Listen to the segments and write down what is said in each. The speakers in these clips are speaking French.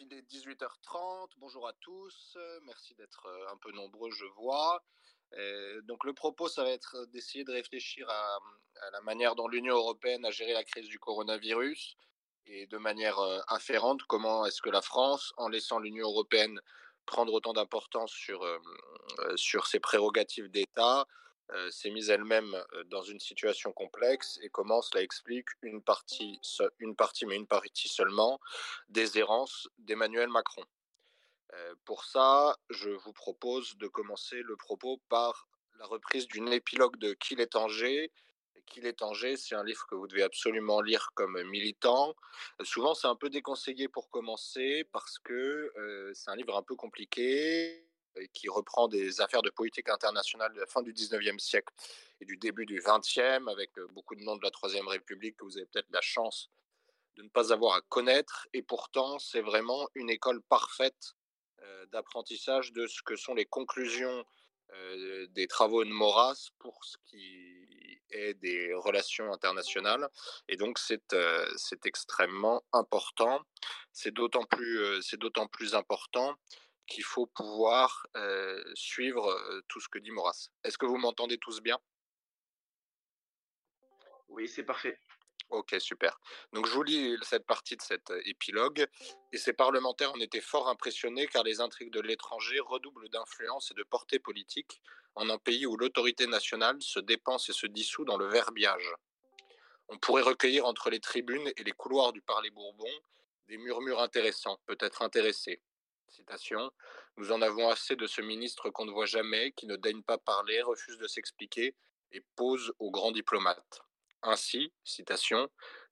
il est 18h30. Bonjour à tous. Merci d'être euh, un peu nombreux, je vois. donc le propos, ça va être d'essayer de réfléchir à, la manière dont l'Union européenne a géré la crise du coronavirus et de manière euh, afférente, comment est-ce que la France, en laissant l'Union européenne prendre autant d'importance sur, euh, sur ses prérogatives d'État, euh, s'est mise elle-même euh, dans une situation complexe et comment cela explique une partie, une partie, mais une partie seulement, des errances d'Emmanuel Macron. Euh, pour ça, je vous propose de commencer le propos par la reprise d'une épilogue de Qu'il est Angers. Qu'il est Angers, c'est un livre que vous devez absolument lire comme militant. souvent, c'est un peu déconseillé pour commencer parce que c'est un livre un peu compliqué qui reprend des affaires de politique internationale de la fin du 19e siècle et du début du 20e, avec euh, beaucoup de noms de la Troisième République que vous avez peut-être la chance de ne pas avoir à connaître. Et pourtant, c'est vraiment une école parfaite euh, d'apprentissage de ce que sont les conclusions euh, des travaux de Maurras pour ce qui est des relations internationales. Et donc, c'est c'est extrêmement important. C'est d'autant plus, c'est d'autant plus important qu'il faut pouvoir suivre tout ce que dit Maurras. Est-ce que vous m'entendez tous bien? Oui, c'est parfait. Ok, super. Donc je vous lis cette partie de cet épilogue. Et ces parlementaires en étaient fort impressionnés car les intrigues de l'étranger redoublent d'influence et de portée politique en un pays où l'autorité nationale se dépense et se dissout dans le verbiage. On pourrait recueillir entre les tribunes et les couloirs du Parler Bourbon des murmures intéressants, peut-être intéressés, Nous en avons assez de ce ministre qu'on ne voit jamais, qui ne daigne pas parler, refuse de s'expliquer et pose aux grands diplomates. Ainsi,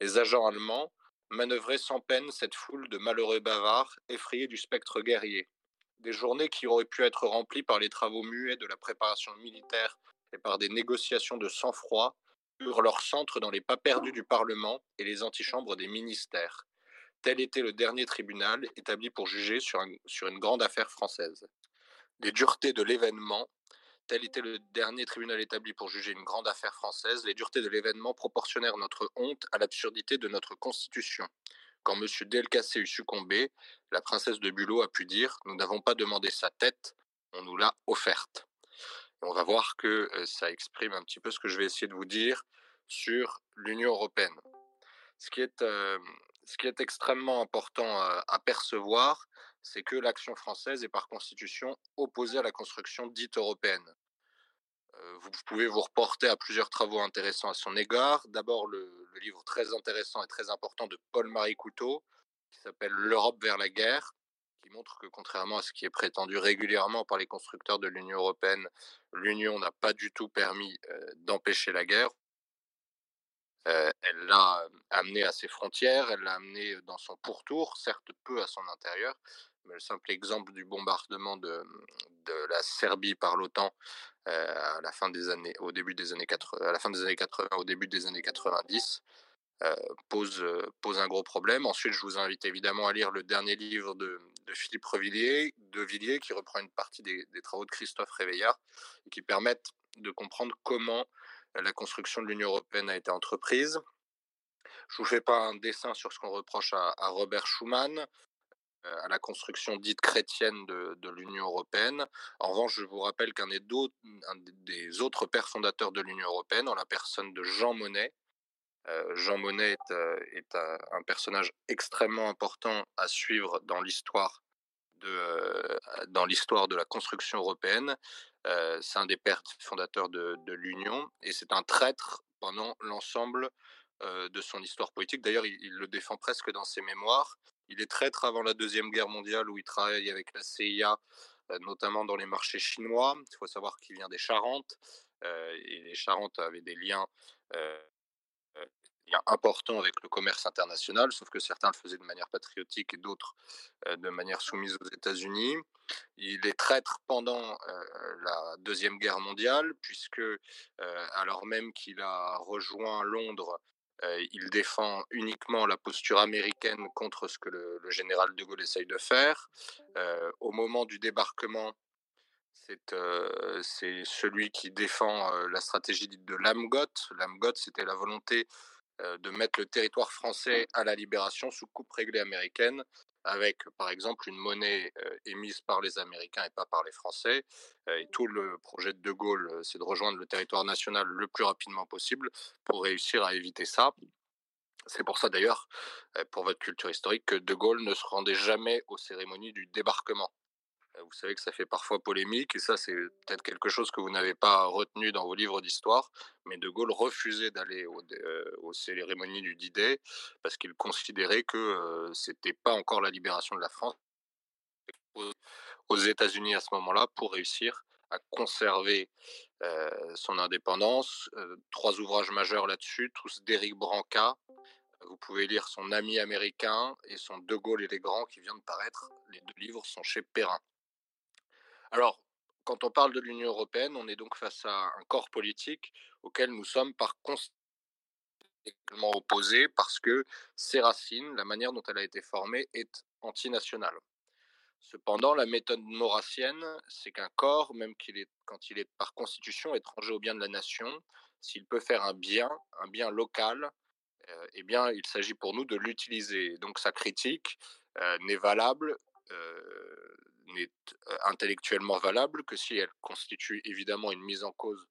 les agents allemands manœuvraient sans peine cette foule de malheureux bavards effrayés du spectre guerrier. Des journées qui auraient pu être remplies par les travaux muets de la préparation militaire et par des négociations de sang-froid eurent leur centre dans les pas perdus du Parlement et les antichambres des ministères. Tel était le dernier tribunal établi pour juger sur, une grande affaire française. Les duretés de l'événement, tel était le dernier tribunal établi pour juger une grande affaire française, les duretés de l'événement proportionnèrent notre honte à l'absurdité de notre constitution. Quand M. Delcassé eut succombé, la princesse de Bulot a pu dire Nous n'avons pas demandé sa tête, on nous l'a offerte. on va voir que euh, ça exprime un petit peu ce que je vais essayer de vous dire sur l'Union européenne. Ce qui est, euh, ce qui est extrêmement important à, percevoir, c'est que l'action française est par constitution opposée à la construction dite européenne. vous pouvez vous reporter à plusieurs travaux intéressants à son égard. D'abord, le, livre très intéressant et très important de Paul-Marie Couteau, qui s'appelle L'Europe vers la guerre, qui montre que contrairement à ce qui est prétendu régulièrement par les constructeurs de l'Union européenne, l'Union n'a pas du tout permis d'empêcher la guerre. Euh, elle l'a amené à ses frontières, elle l'a amené dans son pourtour, certes peu à son intérieur, mais le simple exemple du bombardement de, la Serbie par l'OTAN euh, à la fin des années, au début des années 80, à la fin des années 80, au début des années 90, euh, pose, un gros problème. Ensuite, je vous invite évidemment à lire le dernier livre de, Philippe Revilliers, de Villiers, qui reprend une partie des, des travaux de Christophe Réveillard et qui permettent de comprendre comment la construction de l'Union européenne a été entreprise. Je ne vous fais pas un dessin sur ce qu'on reproche à, Robert Schuman, euh, à la construction dite chrétienne de, l'Union européenne. En revanche, je vous rappelle qu'un des, des, autres pères fondateurs de l'Union européenne, en la personne de Jean Monnet, euh, Jean Monnet est, euh, un, personnage extrêmement important à suivre dans l'histoire de la construction européenne. Euh, c'est un des pères fondateurs de, l'Union et c'est un traître pendant l'ensemble euh, de son histoire politique. D'ailleurs, il, le défend presque dans ses mémoires. Il est traître avant la Deuxième Guerre mondiale où il travaille avec la CIA, euh, notamment dans les marchés chinois. Il faut savoir qu'il vient des Charentes et les Charentes avaient des liens important avec le commerce international, sauf que certains le faisaient de manière patriotique et d'autres euh, de manière soumise aux États-Unis. Il est traître pendant euh, la Deuxième Guerre mondiale, puisque euh, alors même qu'il a rejoint Londres, il défend uniquement la posture américaine contre ce que le, général de Gaulle essaye de faire. au moment du débarquement, c'est celui qui défend la stratégie dite de Lamgot. Lamgot, c'était la volonté de mettre le territoire français à la libération sous coupe réglée américaine, avec par exemple une monnaie émise par les Américains et pas par les Français. et tout le projet de De Gaulle, c'est de rejoindre le territoire national le plus rapidement possible pour réussir à éviter ça. C'est pour ça d'ailleurs, pour votre culture historique, que De Gaulle ne se rendait jamais aux cérémonies du débarquement. Vous savez que ça fait parfois polémique, et ça c'est peut-être quelque chose que vous n'avez pas retenu dans vos livres d'histoire, mais De Gaulle refusait d'aller aux, cérémonies du D-Day parce qu'il considérait que ce c'était pas encore la libération de la France aux États-Unis à ce moment-là pour réussir à conserver son indépendance. trois ouvrages majeurs là-dessus, tous d'Éric Branca, vous pouvez lire son ami américain et son De Gaulle et les grands qui vient de paraître. Les deux livres sont chez Perrin. Alors, quand on parle de l'Union européenne, on est donc face à un corps politique auquel nous sommes par conséquent opposés parce que ses racines, la manière dont elle a été formée, est antinationale. Cependant, la méthode maurassienne, c'est qu'un corps, même quand il est par constitution étranger au bien de la nation, s'il peut faire un bien, un bien local, euh, eh bien, il s'agit pour nous de l'utiliser. Donc, sa critique euh, n'est valable, euh, n'est intellectuellement valable que si elle constitue évidemment une mise en cause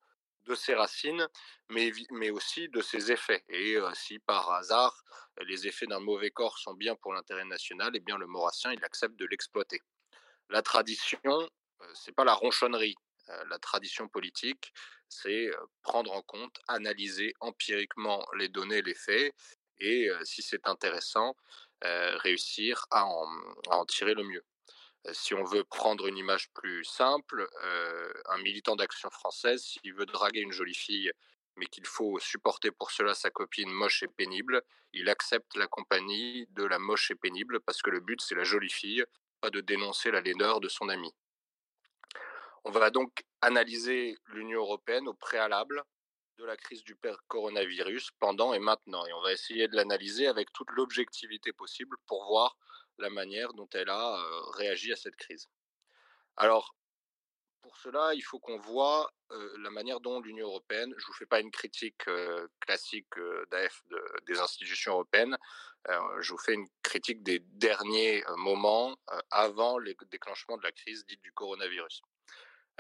de ses racines, mais, aussi de ses effets. Et si par hasard les effets d'un mauvais corps sont bien pour l'intérêt national, eh bien le maurassien accepte de l'exploiter. La tradition, c'est pas la ronchonnerie. la tradition politique, c'est prendre en compte, analyser empiriquement les données, les faits, et si c'est intéressant, réussir à en, tirer le mieux. Si on veut prendre une image plus simple, un militant d'action française, s'il veut draguer une jolie fille, mais qu'il faut supporter pour cela sa copine moche et pénible, il accepte la compagnie de la moche et pénible parce que le but c'est la jolie fille, pas de dénoncer la laideur de son ami. On va donc analyser l'Union européenne au préalable de la crise du coronavirus, pendant et maintenant. Et on va essayer de l'analyser avec toute l'objectivité possible pour voir la manière dont elle a réagi à cette crise. Alors, pour cela, il faut qu'on voit la manière dont l'Union européenne, je ne vous fais pas une critique classique d'AF des institutions européennes, je vous fais une critique des derniers moments avant le déclenchement de la crise dite du coronavirus.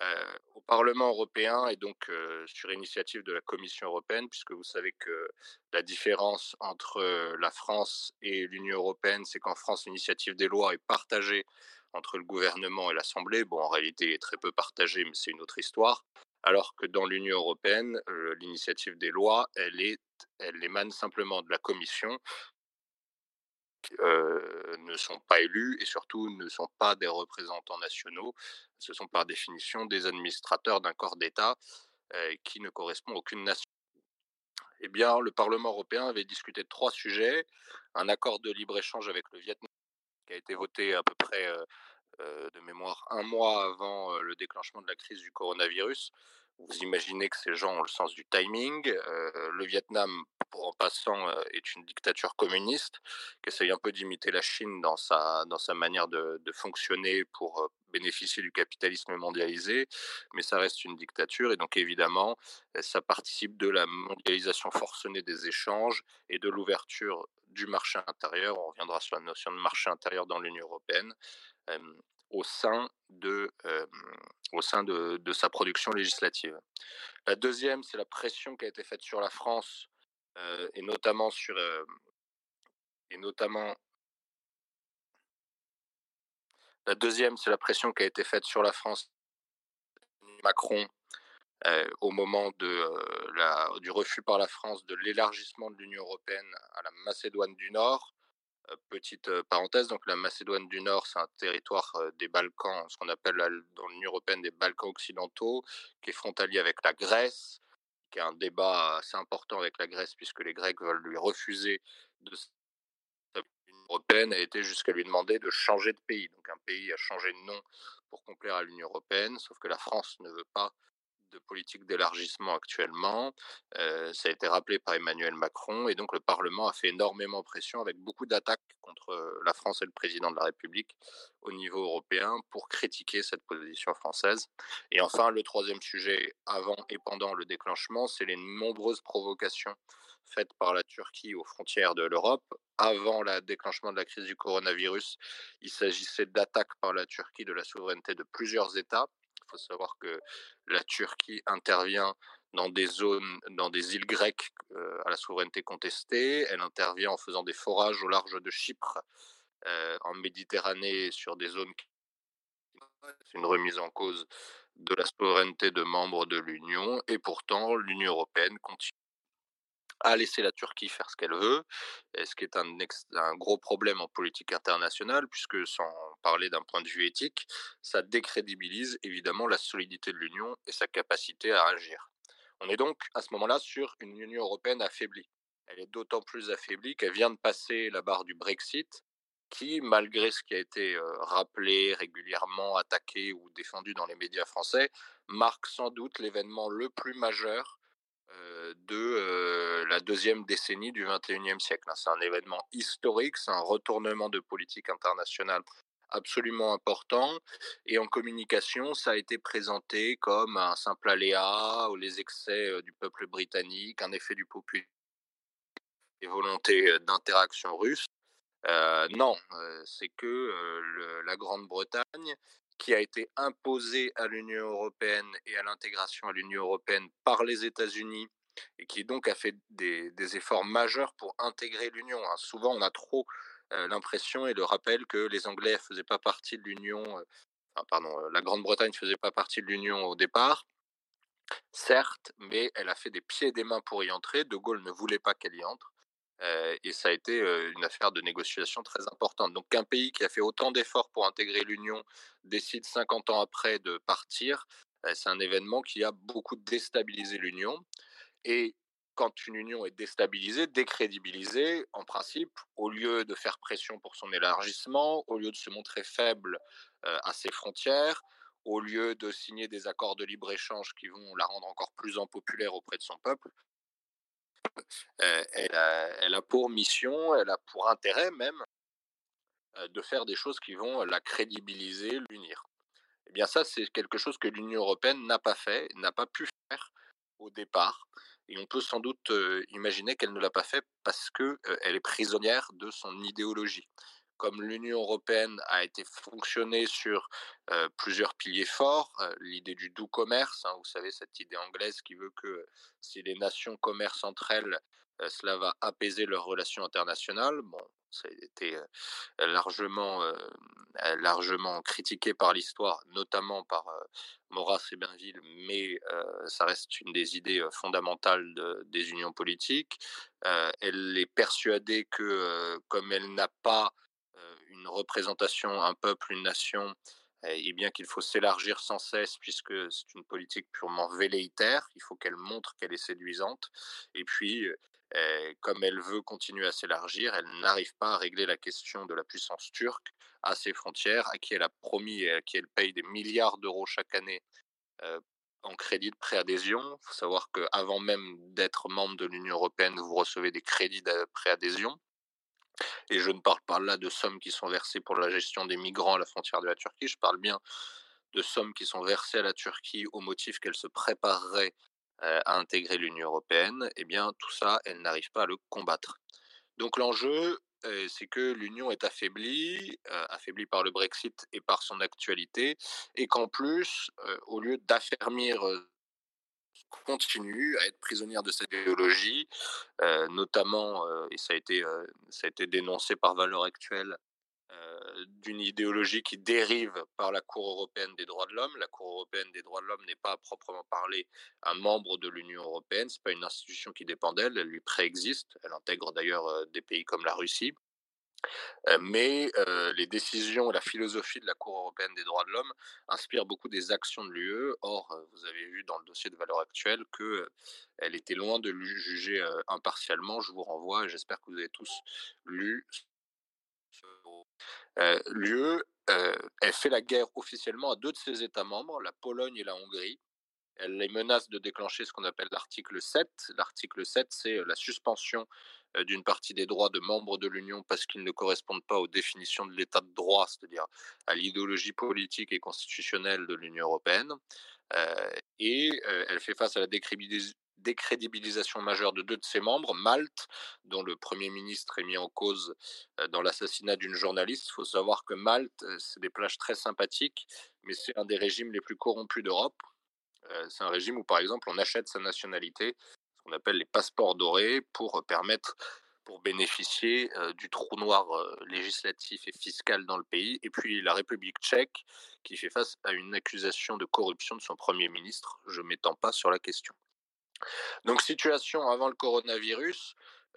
Euh, au Parlement européen et donc euh, sur initiative de la Commission européenne, puisque vous savez que la différence entre euh, la France et l'Union européenne, c'est qu'en France, l'initiative des lois est partagée entre le gouvernement et l'Assemblée. Bon, en réalité, elle est très peu partagée, mais c'est une autre histoire. Alors que dans l'Union européenne, l'initiative des lois, elle, émane simplement de la Commission, ne sont pas élus et surtout ne sont pas des représentants nationaux. Ce sont par définition des administrateurs d'un corps d'État qui ne correspond à aucune nation. Eh bien, le Parlement européen avait discuté de trois sujets. Un accord de libre-échange avec le Vietnam qui a été voté à peu près de mémoire un mois avant le déclenchement de la crise du coronavirus. Vous imaginez que ces gens ont le sens du timing. le Vietnam, en passant, est une dictature communiste qui essaye un peu d'imiter la Chine dans sa, dans sa manière de, fonctionner pour bénéficier du capitalisme mondialisé, mais ça reste une dictature et donc évidemment, ça participe de la mondialisation forcenée des échanges et de l'ouverture du marché intérieur. On reviendra sur la notion de marché intérieur dans l'Union européenne au sein de, au sein de, sa production législative. La deuxième, c'est la pression qui a été faite sur la France et notamment sur et notamment la deuxième, c'est la pression qui a été faite sur la France Macron au moment de, la, du refus par la France de l'élargissement de l'Union européenne à la Macédoine du Nord. Petite parenthèse, donc la Macédoine du Nord, c'est un territoire des Balkans, ce qu'on appelle dans l'Union européenne des Balkans occidentaux, qui est frontalier avec la Grèce, qui a un débat assez important avec la Grèce, puisque les Grecs veulent lui refuser de l'Union européenne, a été jusqu'à lui demander de changer de pays. Donc un pays a changé de nom pour complaire à l'Union européenne, sauf que la France ne veut pas de politique d'élargissement actuellement. Euh, ça a été rappelé par Emmanuel Macron et donc le Parlement a fait énormément pression avec beaucoup d'attaques contre euh, la France et le président de la République au niveau européen pour critiquer cette position française. Et enfin, le troisième sujet avant et pendant le déclenchement, c'est les nombreuses provocations faites par la Turquie aux frontières de l'Europe. Avant le déclenchement de la crise du coronavirus, il s'agissait d'attaques par la Turquie de la souveraineté de plusieurs États. Il faut savoir que la Turquie intervient dans des zones, dans des îles grecques euh, à la souveraineté contestée. Elle intervient en faisant des forages au large de Chypre, euh, en Méditerranée, sur des zones. C'est une remise en cause de la souveraineté de membres de l'Union. Et pourtant, l'Union européenne continue à laisser la Turquie faire ce qu'elle veut, ce qui est un, un, gros problème en politique internationale, puisque sans parler d'un point de vue éthique, ça décrédibilise évidemment la solidité de l'Union et sa capacité à agir. On est donc à ce moment-là sur une Union européenne affaiblie. Elle est d'autant plus affaiblie qu'elle vient de passer la barre du Brexit, qui, malgré ce qui a été rappelé régulièrement, attaqué ou défendu dans les médias français, marque sans doute l'événement le plus majeur de la deuxième décennie du XXIe siècle. Hein. C'est un événement historique, c'est un retournement de politique internationale absolument important. Et en communication, ça a été présenté comme un simple aléa ou les excès du peuple britannique, un effet du populisme et volonté d'interaction russe. non, c'est que la Grande-Bretagne qui a été imposé à l'Union européenne et à l'intégration à l'Union européenne par les États-Unis et qui donc a fait des, efforts majeurs pour intégrer l'Union. Hein. Souvent, on a trop euh, l'impression et le rappel que les Anglais ne faisaient pas partie de l'Union, euh, pardon, euh, la Grande-Bretagne ne faisait pas partie de l'Union au départ. Certes, mais elle a fait des pieds et des mains pour y entrer. De Gaulle ne voulait pas qu'elle y entre. Et ça a été une affaire de négociation très importante. Donc qu'un pays qui a fait autant d'efforts pour intégrer l'Union décide 50 ans après de partir, c'est un événement qui a beaucoup déstabilisé l'Union. Et quand une union est déstabilisée, décrédibilisée, en principe, au lieu de faire pression pour son élargissement, au lieu de se montrer faible à ses frontières, au lieu de signer des accords de libre-échange qui vont la rendre encore plus impopulaire auprès de son peuple, elle, a, pour mission, elle a pour intérêt même de faire des choses qui vont la crédibiliser, l'unir. Eh bien ça, c'est quelque chose que l'Union européenne n'a pas fait, n'a pas pu faire au départ. Et on peut sans doute imaginer qu'elle ne l'a pas fait parce qu'elle est prisonnière de son idéologie comme l'Union européenne a été fonctionnée sur plusieurs piliers forts, l'idée du doux commerce, hein, vous savez, cette idée anglaise qui veut que si les nations commercent entre elles, cela va apaiser leurs relations internationales. Bon, ça a été largement, largement critiqué par l'histoire, notamment par Maurras et Bainville, mais ça reste une des idées fondamentales des unions politiques. elle est persuadée que comme elle n'a pas une représentation, un peuple, une nation, et bien qu'il faut s'élargir sans cesse puisque c'est une politique purement velléitaire, il faut qu'elle montre qu'elle est séduisante, et puis comme elle veut continuer à s'élargir, elle n'arrive pas à régler la question de la puissance turque à ses frontières, à qui elle a promis et à qui elle paye des milliards d'euros chaque année en crédit de préadhésion. Il faut savoir qu'avant même d'être membre de l'Union européenne, vous recevez des crédits de préadhésion. Et je ne parle pas là de sommes qui sont versées pour la gestion des migrants à la frontière de la Turquie, je parle bien de sommes qui sont versées à la Turquie au motif qu'elle se préparerait à intégrer l'Union européenne. Eh bien, tout ça, elle n'arrive pas à le combattre. Donc l'enjeu, c'est que l'Union est affaiblie, affaiblie par le Brexit et par son actualité, et qu'en plus, au lieu d'affermir continue à être prisonnière de cette idéologie, euh, notamment, euh, et ça a, été, euh, ça a été dénoncé par Valeurs Actuelles, d'une idéologie qui dérive par la Cour européenne des droits de l'homme. La Cour européenne des droits de l'homme n'est pas à proprement parler un membre de l'Union européenne, ce n'est pas une institution qui dépend d'elle, elle lui préexiste, elle intègre d'ailleurs des pays comme la Russie mais les décisions et la philosophie de la Cour européenne des droits de l'homme inspirent beaucoup des actions de l'UE. Or, vous avez vu dans le dossier de valeur actuelle qu'elle était loin de juger impartialement. Je vous renvoie, j'espère que vous avez tous lu. L'UE, elle fait la guerre officiellement à deux de ses États membres, la Pologne et la Hongrie, Elle les menace de déclencher ce qu'on appelle l'article 7. L'article 7, c'est la suspension d'une partie des droits de membres de l'Union parce qu'ils ne correspondent pas aux définitions de l'état de droit, c'est-à-dire à, l'idéologie politique et constitutionnelle de l'Union européenne. et elle fait face à la décrédibilisation majeure de deux de ses membres, Malte, dont le Premier ministre est mis en cause dans l'assassinat d'une journaliste. Il faut savoir que Malte, c'est des plages très sympathiques, mais c'est un des régimes les plus corrompus d'Europe. c'est un régime où, par exemple, on achète sa nationalité, qu'on appelle les passeports dorés, pour permettre pour bénéficier du trou noir législatif et fiscal dans le pays, et puis la République tchèque qui fait face à une accusation de corruption de son Premier ministre. Je ne m'étends pas sur la question. Donc situation avant le coronavirus,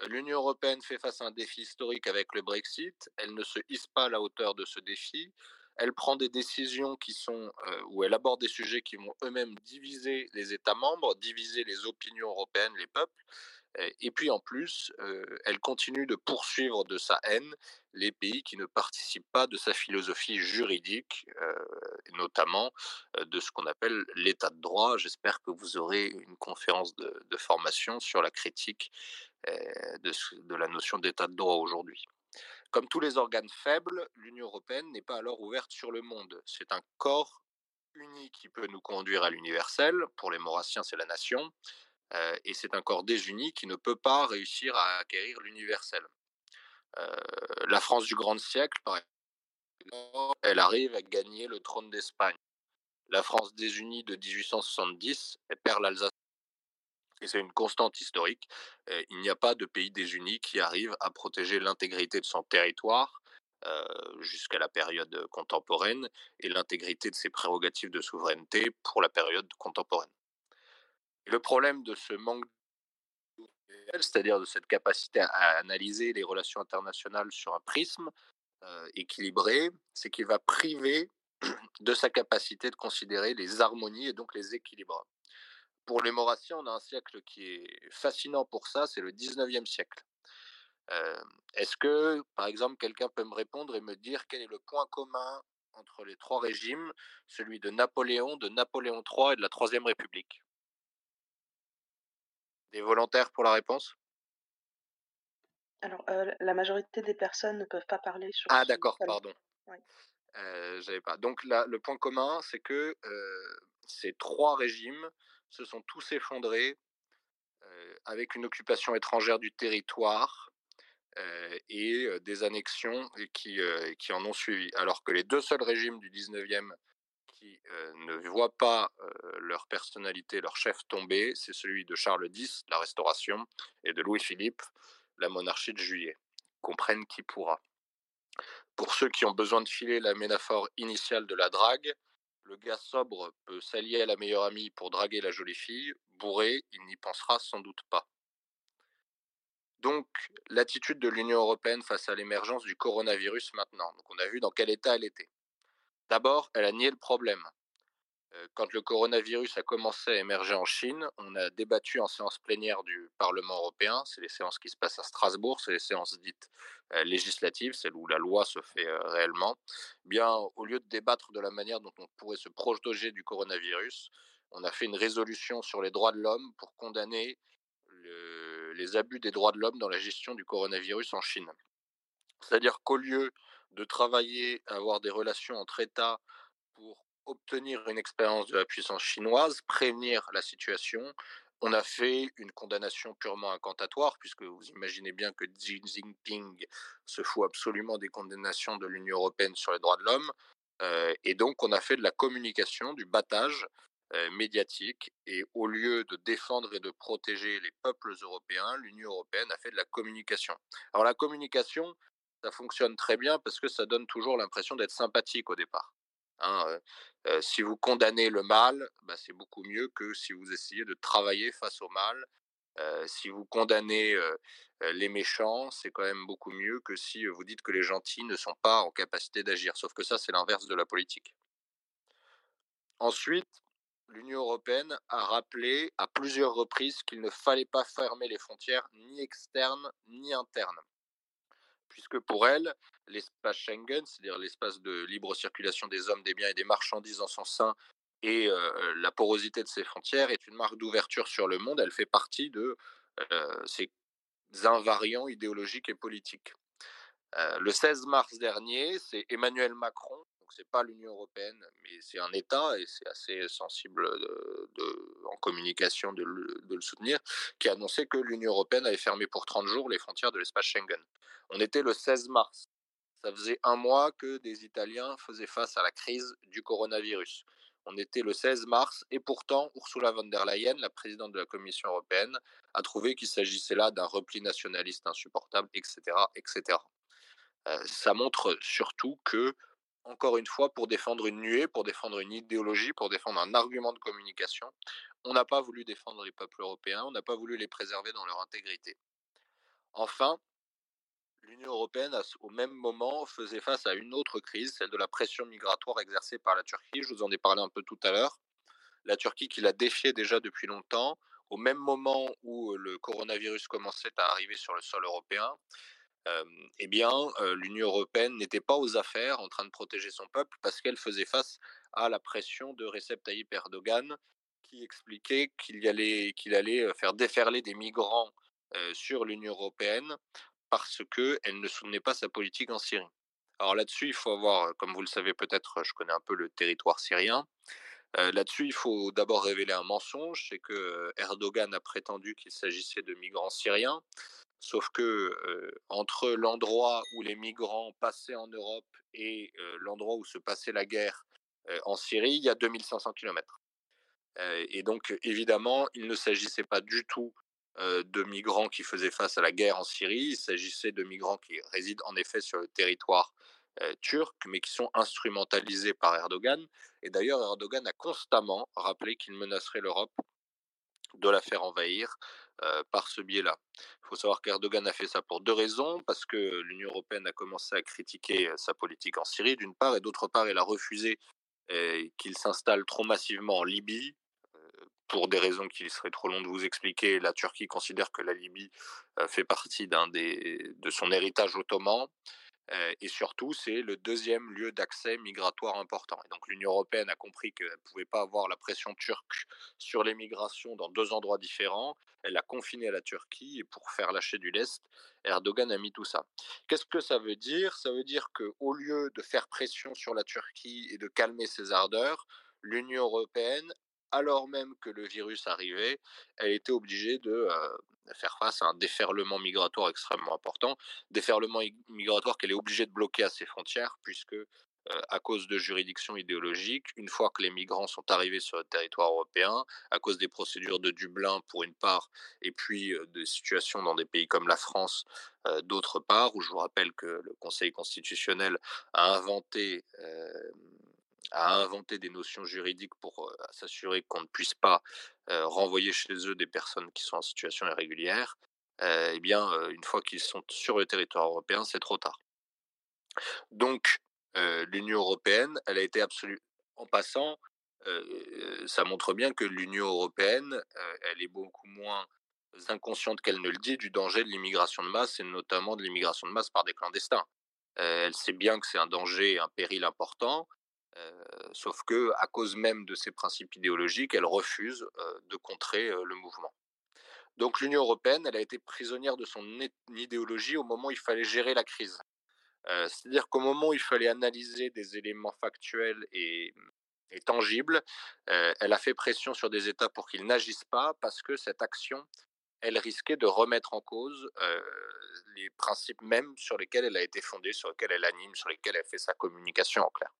l'Union européenne fait face à un défi historique avec le Brexit, elle ne se hisse pas à la hauteur de ce défi, elle prend des décisions qui sont, ou elle aborde des sujets qui vont eux-mêmes diviser les États membres, diviser les opinions européennes, les peuples, et puis en plus, elle continue de poursuivre de sa haine les pays qui ne participent pas de sa philosophie juridique, notamment de ce qu'on appelle l'état de droit. J'espère que vous aurez une conférence de, formation sur la critique de la notion d'état de droit aujourd'hui. Comme tous les organes faibles, l'Union européenne n'est pas alors ouverte sur le monde. C'est un corps uni qui peut nous conduire à l'universel. Pour les Maurassiens, c'est la nation et c'est un corps désuni qui ne peut pas réussir à acquérir l'universel. la France du grand siècle, par exemple, elle arrive à gagner le trône d'Espagne. La France désunie de 1870, elle perd l'Alsace. Et c'est une constante historique. il n'y a pas de pays désuni qui arrive à protéger l'intégrité de son territoire jusqu'à la période contemporaine et l'intégrité de ses prérogatives de souveraineté pour la période contemporaine le problème de ce manque c'est-à-dire de cette capacité à analyser les relations internationales sur un prisme équilibré, c'est qu'il va priver de sa capacité de considérer les harmonies et donc les équilibres. Pour les Maurassiens, on a un siècle qui est fascinant pour ça, c'est le 19e siècle. Est-ce que, par exemple, quelqu'un peut me répondre et me dire quel est le point commun entre les trois régimes, celui de Napoléon, de Napoléon III et de la Troisième République? Des volontaires pour la réponse? Alors, la majorité des personnes ne peuvent pas parler sur Ah d'accord, pardon. J'avais pas. Donc là, le point commun, c'est que ces trois régimes se sont tous effondrés avec une occupation étrangère du territoire et des annexions qui, qui en ont suivi. Alors que les deux seuls régimes du 19e ne voient pas leur personnalité, leur chef tomber, c'est celui de Charles X, la Restauration, et de Louis-Philippe, la monarchie de Juillet. Comprenne qui pourra. Pour ceux qui ont besoin de filer la métaphore initiale de la drague, le gars sobre peut s'allier à la meilleure amie pour draguer la jolie fille, bourré, il n'y pensera sans doute pas. Donc, l'attitude de l'Union européenne face à l'émergence du coronavirus maintenant. Donc, on a vu dans quel état elle était. D'abord, elle a nié le problème. Quand le coronavirus a commencé à émerger en Chine, on a débattu en séance plénière du Parlement européen. C'est les séances qui se passent à Strasbourg, c'est les séances dites législatives, celles où la loi se fait réellement. Bien, au lieu de débattre de la manière dont on pourrait se protéger du coronavirus, on a fait une résolution sur les droits de l'homme pour condamner les abus des droits de l'homme dans la gestion du coronavirus en Chine. C'est-à-dire qu'au lieu de travailler à avoir des relations entre États obtenir une expérience de la puissance chinoise, prévenir la situation. On a fait une condamnation purement incantatoire, puisque vous imaginez bien que Xi Jinping se fout absolument des condamnations de l'Union européenne sur les droits de l'homme. Euh, et donc, on a fait de la communication, du battage euh, médiatique. Et au lieu de défendre et de protéger les peuples européens, l'Union européenne a fait de la communication. Alors, la communication, ça fonctionne très bien parce que ça donne toujours l'impression d'être sympathique au départ. Hein, si vous condamnez le mal, bah, c'est beaucoup mieux que si vous essayez de travailler face au mal. si vous condamnez les méchants, c'est quand même beaucoup mieux que si vous dites que les gentils ne sont pas en capacité d'agir. Sauf que ça, c'est l'inverse de la politique. Ensuite, l'Union européenne a rappelé à plusieurs reprises qu'il ne fallait pas fermer les frontières ni externes ni internes puisque pour elle, l'espace Schengen, c'est-à-dire l'espace de libre circulation des hommes, des biens et des marchandises en son sein, Et la porosité de ces frontières est une marque d'ouverture sur le monde. Elle fait partie de ces invariants idéologiques et politiques. le 16 mars dernier, c'est Emmanuel Macron, donc c'est pas l'Union européenne, mais c'est un État et c'est assez sensible en communication de le, soutenir, qui a annoncé que l'Union européenne avait fermé pour 30 jours les frontières de l'espace Schengen. On était le 16 mars. Ça faisait un mois que des Italiens faisaient face à la crise du coronavirus. On était le 16 mars et pourtant Ursula von der Leyen, la présidente de la Commission européenne, a trouvé qu'il s'agissait là d'un repli nationaliste insupportable, etc. etc. Euh, ça montre surtout que, encore une fois, pour défendre une nuée, pour défendre une idéologie, pour défendre un argument de communication, on n'a pas voulu défendre les peuples européens, on n'a pas voulu les préserver dans leur intégrité. Enfin, l'Union européenne, au même moment, faisait face à une autre crise, celle de la pression migratoire exercée par la Turquie. Je vous en ai parlé un peu tout à l'heure. La Turquie qui l'a défiée déjà depuis longtemps, au même moment où euh, le coronavirus commençait à arriver sur le sol européen, eh bien, l'Union européenne n'était pas aux affaires en train de protéger son peuple parce qu'elle faisait face à la pression de Recep Tayyip Erdogan qui expliquait qu'il allait, faire déferler des migrants sur l'Union européenne parce qu'elle ne soutenait pas sa politique en Syrie. Alors là-dessus, il faut avoir, comme vous le savez peut-être, je connais un peu le territoire syrien. Là-dessus, il faut d'abord révéler un mensonge, c'est que Erdogan a prétendu qu'il s'agissait de migrants syriens, sauf que entre l'endroit où les migrants passaient en Europe et l'endroit où se passait la guerre en Syrie, il y a 2500 km. et donc, évidemment, il ne s'agissait pas du tout de migrants qui faisaient face à la guerre en Syrie. Il s'agissait de migrants qui résident en effet sur le territoire turc, mais qui sont instrumentalisés par Erdogan. Et d'ailleurs, Erdogan a constamment rappelé qu'il menacerait l'Europe de la faire envahir euh, par ce biais-là. Il faut savoir qu'Erdogan a fait ça pour deux raisons, parce que l'Union européenne a commencé à critiquer sa politique en Syrie, d'une part, et d'autre part, elle a refusé qu'il s'installe trop massivement en Libye, pour des raisons qu'il serait trop long de vous expliquer, la Turquie considère que la Libye euh, fait partie de son héritage ottoman. Et surtout, c'est le deuxième lieu d'accès migratoire important. Et donc l'Union européenne a compris qu'elle ne pouvait pas avoir la pression turque sur les migrations dans deux endroits différents. Elle a confiné à la Turquie et pour faire lâcher du lest, Erdogan a mis tout ça. Qu'est-ce que ça veut dire? Ça veut dire qu'au lieu de faire pression sur la Turquie et de calmer ses ardeurs, l'Union européenne alors même que le virus arrivait, elle était obligée de faire face à un déferlement migratoire extrêmement important, déferlement migratoire qu'elle est obligée de bloquer à ses frontières, puisque à cause de juridictions idéologiques, une fois que les migrants sont arrivés sur le territoire européen, à cause des procédures de Dublin pour une part, et puis des situations dans des pays comme la France d'autre part, où je vous rappelle que le Conseil constitutionnel a inventé à inventer des notions juridiques pour s'assurer qu'on ne puisse pas renvoyer chez eux des personnes qui sont en situation irrégulière, eh bien, une fois qu'ils sont sur le territoire européen, c'est trop tard. Donc, l'Union européenne, elle a été absolue. En passant, ça montre bien que l'Union européenne, elle est beaucoup moins inconsciente qu'elle ne le dit du danger de l'immigration de masse et notamment de l'immigration de masse par des clandestins. elle sait bien que c'est un danger, un péril important, sauf que, à cause même de ses principes idéologiques, elle refuse euh, de contrer euh, le mouvement. Donc l'Union européenne, elle a été prisonnière de son idéologie au moment où il fallait gérer la crise. C'est-à-dire qu'au moment où il fallait analyser des éléments factuels et, et tangibles, elle a fait pression sur des États pour qu'ils n'agissent pas parce que cette action, elle risquait de remettre en cause les principes mêmes sur lesquels elle a été fondée, sur lesquels elle anime, sur lesquels elle fait sa communication en clair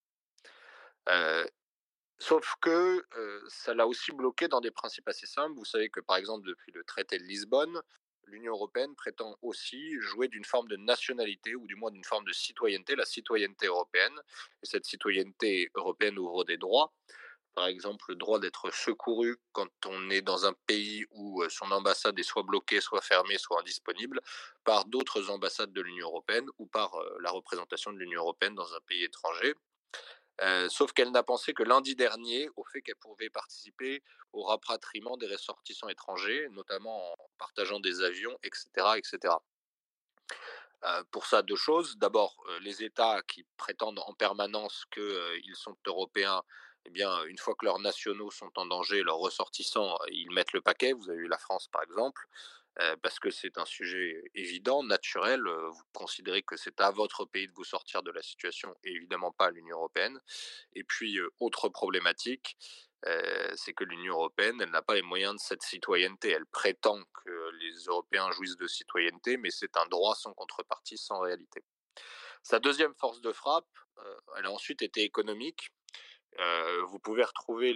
sauf que ça l'a aussi bloqué dans des principes assez simples. Vous savez que par exemple depuis le traité de Lisbonne, l'Union européenne prétend aussi jouer d'une forme de nationalité ou du moins d'une forme de citoyenneté, la citoyenneté européenne. Et cette citoyenneté européenne ouvre des droits. Par exemple, le droit d'être secouru quand on est dans un pays où son ambassade est soit bloquée, soit fermée, soit indisponible, par d'autres ambassades de l'Union européenne ou par la représentation de l'Union européenne dans un pays étranger. Sauf qu'elle n'a pensé que lundi dernier au fait qu'elle pouvait participer au rapatriement des ressortissants étrangers, notamment en partageant des avions, etc. etc. Pour ça, deux choses. D'abord, les États qui prétendent en permanence qu'ils sont européens eh bien, une fois que leurs nationaux sont en danger, leurs ressortissants, ils mettent le paquet. Vous avez eu la France, par exemple, parce que c'est un sujet évident, naturel. Vous considérez que c'est à votre pays de vous sortir de la situation et évidemment pas à l'Union européenne. Et puis, autre problématique, c'est que l'Union européenne, elle n'a pas les moyens de cette citoyenneté. Elle prétend que les Européens jouissent de citoyenneté, mais c'est un droit sans contrepartie, sans réalité. Sa deuxième force de frappe, elle a ensuite été économique. Vous pouvez retrouver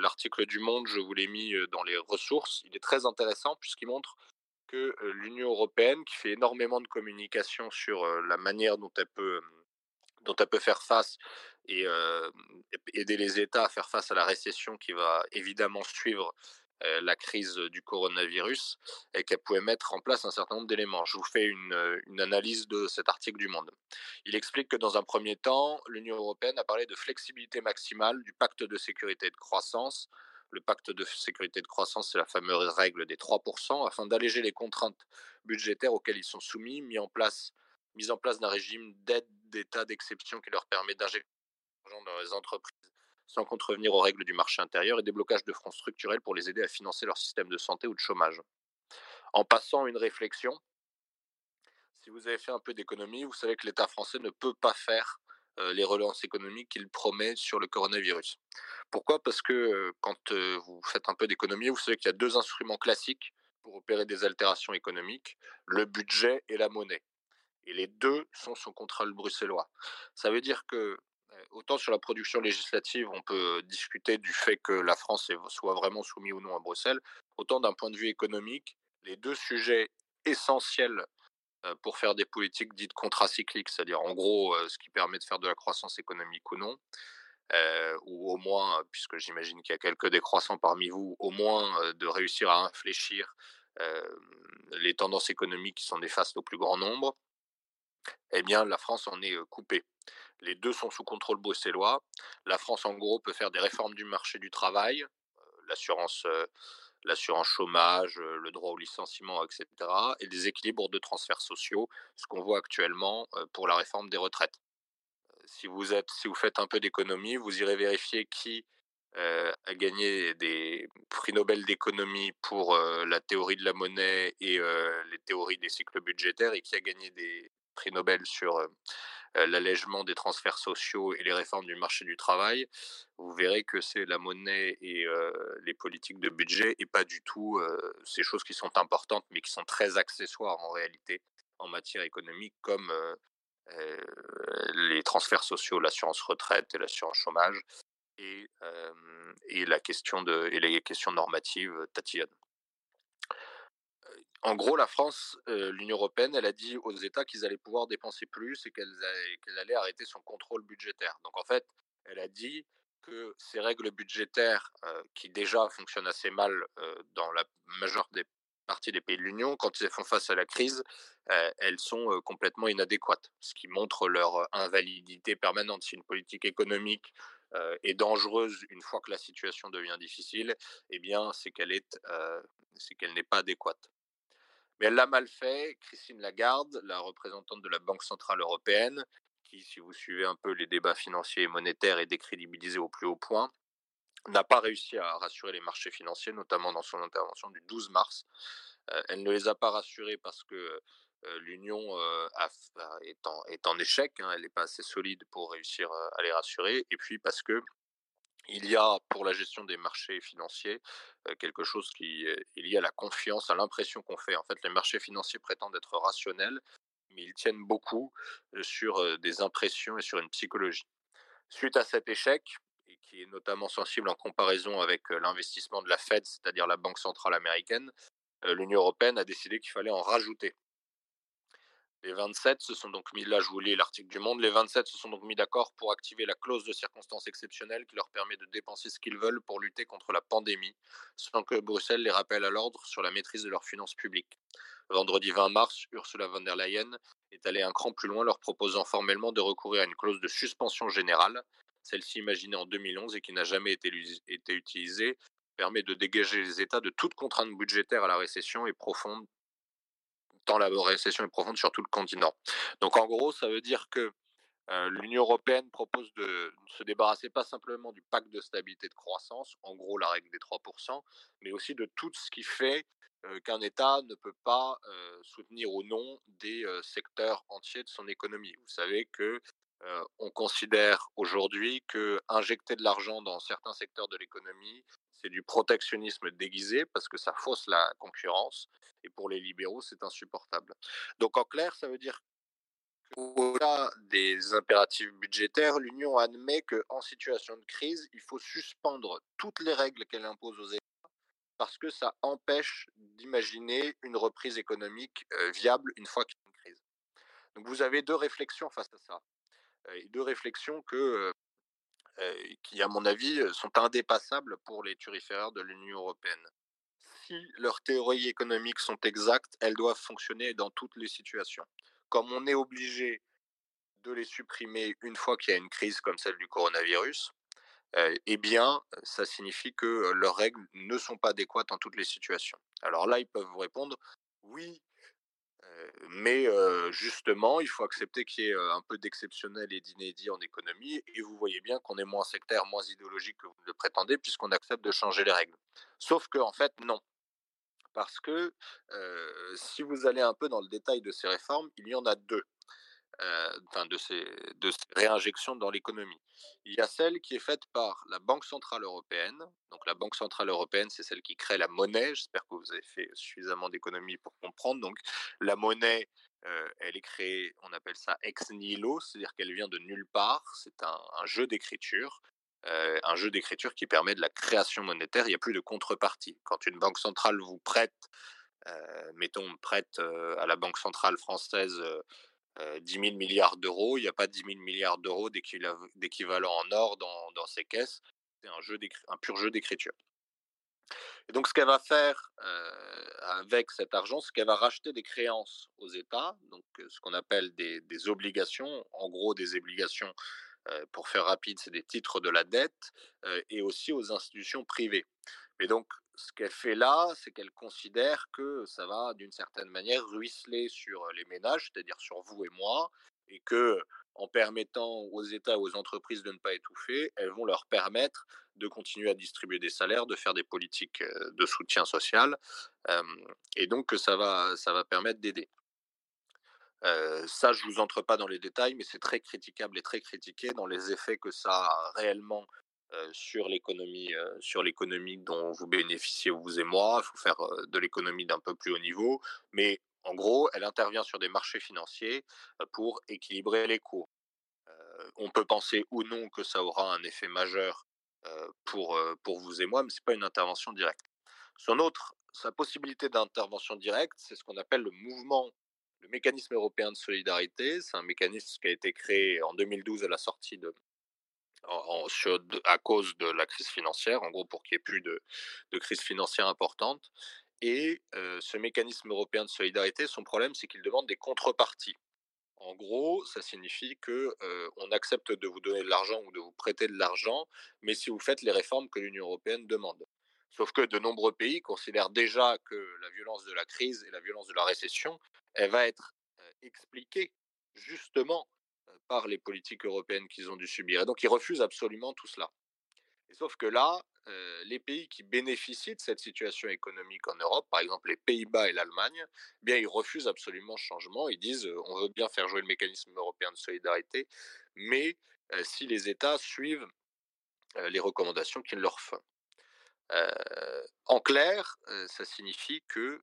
l'article du Monde, je vous l'ai mis dans les ressources. Il est très intéressant puisqu'il montre que l'Union européenne, qui fait énormément de communication sur la manière dont elle peut, dont elle peut faire face et aider les États à faire face à la récession qui va évidemment suivre la crise du coronavirus et qu'elle pouvait mettre en place un certain nombre d'éléments. Je vous fais une, une, analyse de cet article du Monde. Il explique que dans un premier temps, l'Union européenne a parlé de flexibilité maximale du pacte de sécurité et de croissance. Le pacte de sécurité et de croissance, c'est la fameuse règle des 3%, afin d'alléger les contraintes budgétaires auxquelles ils sont soumis, mis en place, mise en place d'un régime d'aide d'État d'exception qui leur permet d'injecter dans les entreprises sans contrevenir aux règles du marché intérieur et déblocage de fonds structurels pour les aider à financer leur système de santé ou de chômage. En passant une réflexion, si vous avez fait un peu d'économie, vous savez que l'État français ne peut pas faire les relances économiques qu'il promet sur le coronavirus. Pourquoi? Parce que quand vous faites un peu d'économie, vous savez qu'il y a deux instruments classiques pour opérer des altérations économiques, le budget et la monnaie. Et les deux sont sous contrôle bruxellois. Ça veut dire que autant sur la production législative, on peut discuter du fait que la France soit vraiment soumise ou non à Bruxelles, autant d'un point de vue économique, les deux sujets essentiels pour faire des politiques dites contracycliques, c'est-à-dire en gros ce qui permet de faire de la croissance économique ou non, ou au moins, puisque j'imagine qu'il y a quelques décroissants parmi vous, au moins de réussir à infléchir les tendances économiques qui sont néfastes au plus grand nombre, eh bien la France en est coupée. Les deux sont sous contrôle bruxellois. La France, en gros, peut faire des réformes du marché du travail, l'assurance l'assurance chômage, le droit au licenciement, etc., et des équilibres de transferts sociaux, ce qu'on voit actuellement pour la réforme des retraites. Si vous, faites un peu d'économie, vous irez vérifier qui a gagné des prix Nobel d'économie pour la théorie de la monnaie et les théories des cycles budgétaires et qui a gagné des prix Nobel sur euh, l'allègement des transferts sociaux et les réformes du marché du travail, vous verrez que c'est la monnaie et euh, les politiques de budget et pas du tout euh, ces choses qui sont importantes mais qui sont très accessoires en réalité en matière économique comme les transferts sociaux, l'assurance retraite et l'assurance chômage et, la question de, et les questions normatives tatillonnes en gros, la France, l'Union européenne, elle a dit aux États qu'ils allaient pouvoir dépenser plus et qu'elle allait arrêter son contrôle budgétaire. Donc en fait, elle a dit que ces règles budgétaires, qui déjà fonctionnent assez mal dans la majeure des parties des pays de l'Union, quand ils font face à la crise, elles sont complètement inadéquates, ce qui montre leur invalidité permanente. Si une politique économique est dangereuse une fois que la situation devient difficile, eh bien, c'est qu'elle n'est pas adéquate. Mais elle l'a mal fait. Christine Lagarde, la représentante de la Banque Centrale Européenne, qui, si vous suivez un peu les débats financiers et monétaires, est décrédibilisée au plus haut point, n'a pas réussi à rassurer les marchés financiers, notamment dans son intervention du 12 mars. Euh, elle ne les a pas rassurés parce que euh, l'Union euh, est, en, échec, hein, elle n'est pas assez solide pour réussir à les rassurer, et puis parce que il y a pour la gestion des marchés financiers quelque chose qui est lié à la confiance, à l'impression qu'on fait. En fait, les marchés financiers prétendent être rationnels, mais ils tiennent beaucoup sur des impressions et sur une psychologie. Suite à cet échec, et qui est notamment sensible en comparaison avec l'investissement de la Fed, c'est-à-dire la Banque centrale américaine, l'Union européenne a décidé qu'il fallait en rajouter. Les 27 se sont donc mis, là je vous lis l'article du Monde, les 27 se sont donc mis d'accord pour activer la clause de circonstances exceptionnelles qui leur permet de dépenser ce qu'ils veulent pour lutter contre la pandémie, sans que Bruxelles les rappelle à l'ordre sur la maîtrise de leurs finances publiques. Vendredi 20 mars, Ursula von der Leyen est allée un cran plus loin, leur proposant formellement de recourir à une clause de suspension générale, celle-ci imaginée en 2011 et qui n'a jamais été, été utilisée, permet de dégager les États de toute contrainte budgétaire à la récession et profonde tant la récession est profonde sur tout le continent. Donc en gros, ça veut dire que L'Union européenne propose de se débarrasser pas simplement du pacte de stabilité de croissance, en gros la règle des 3%, mais aussi de tout ce qui fait qu'un État ne peut pas soutenir ou non des secteurs entiers de son économie. Vous savez que on considère aujourd'hui que injecter de l'argent dans certains secteurs de l'économie, c'est du protectionnisme déguisé parce que ça fausse la concurrence. Et pour les libéraux, c'est insupportable. Donc en clair, ça veut dire au-delà des impératifs budgétaires, l'Union admet qu'en situation de crise, il faut suspendre toutes les règles qu'elle impose aux États parce que ça empêche d'imaginer une reprise économique viable une fois qu'il y a une crise. Donc vous avez deux réflexions face à ça. deux réflexions que, qui, à mon avis, sont indépassables pour les turiféraires de l'Union européenne. Si leurs théories économiques sont exactes, elles doivent fonctionner dans toutes les situations comme on est obligé de les supprimer une fois qu'il y a une crise comme celle du coronavirus, eh bien, ça signifie que leurs règles ne sont pas adéquates en toutes les situations. Alors là, ils peuvent vous répondre, oui, mais justement, il faut accepter qu'il y ait un peu d'exceptionnel et d'inédit en économie, et vous voyez bien qu'on est moins sectaire, moins idéologique que vous le prétendez, puisqu'on accepte de changer les règles. Sauf que, en fait, non parce que si vous allez un peu dans le détail de ces réformes, il y en a deux. Enfin de ces, réinjections dans l'économie. Il y a celle qui est faite par la Banque Centrale Européenne. Donc la Banque Centrale Européenne, c'est celle qui crée la monnaie. J'espère que vous avez fait suffisamment d'économie pour comprendre. Donc la monnaie, elle est créée, on appelle ça ex nihilo, c'est-à-dire qu'elle vient de nulle part. C'est un jeu d'écriture. Euh, un jeu d'écriture qui permet de la création monétaire. Il n'y a plus de contrepartie. Quand une banque centrale vous prête, euh, mettons, prête euh, à la banque centrale française 10 000 milliards d'euros, il n'y a pas 10 000 milliards d'euros d'équivalent en or dans, dans ces caisses. C'est un, jeu un pur jeu d'écriture. Et donc, ce qu'elle va faire avec cet argent, c'est qu'elle va racheter des créances aux États, donc ce qu'on appelle des, obligations, en gros des obligations euh, pour faire rapide, c'est des titres de la dette euh, et aussi aux institutions privées. Mais donc, ce qu'elle fait là, c'est qu'elle considère que ça va d'une certaine manière ruisseler sur les ménages, c'est-à-dire sur vous et moi, et que en permettant aux États, aux entreprises de ne pas étouffer, elles vont leur permettre de continuer à distribuer des salaires, de faire des politiques de soutien social, et donc que ça va, ça va permettre d'aider. Ça, je vous entre pas dans les détails, mais c'est très critiquable et très critiqué dans les effets que ça a réellement sur l'économie, sur l'économie dont vous bénéficiez vous et moi. Il faut faire de l'économie d'un peu plus haut niveau, mais en gros, elle intervient sur des marchés financiers pour équilibrer les cours. on peut penser ou non que ça aura un effet majeur pour, pour vous et moi, mais c'est pas une intervention directe. Son autre, sa possibilité d'intervention directe, c'est ce qu'on appelle le mouvement le mécanisme européen de solidarité, c'est un mécanisme qui a été créé en 2012 à la sortie de, à cause de la crise financière, en gros pour qu'il n'y ait plus de, crise financière importante. Et ce mécanisme européen de solidarité, son problème, c'est qu'il demande des contreparties. En gros, ça signifie que euh, on accepte de vous donner de l'argent ou de vous prêter de l'argent, mais si vous faites les réformes que l'Union européenne demande. Sauf que de nombreux pays considèrent déjà que la violence de la crise et la violence de la récession elle va être expliquée justement par les politiques européennes qu'ils ont dû subir. Et donc ils refusent absolument tout cela. Et sauf que là, les pays qui bénéficient de cette situation économique en Europe, par exemple les Pays-Bas et l'Allemagne, eh bien ils refusent absolument ce changement. Ils disent on veut bien faire jouer le mécanisme européen de solidarité, mais si les États suivent les recommandations qu'ils leur font en clair, ça signifie que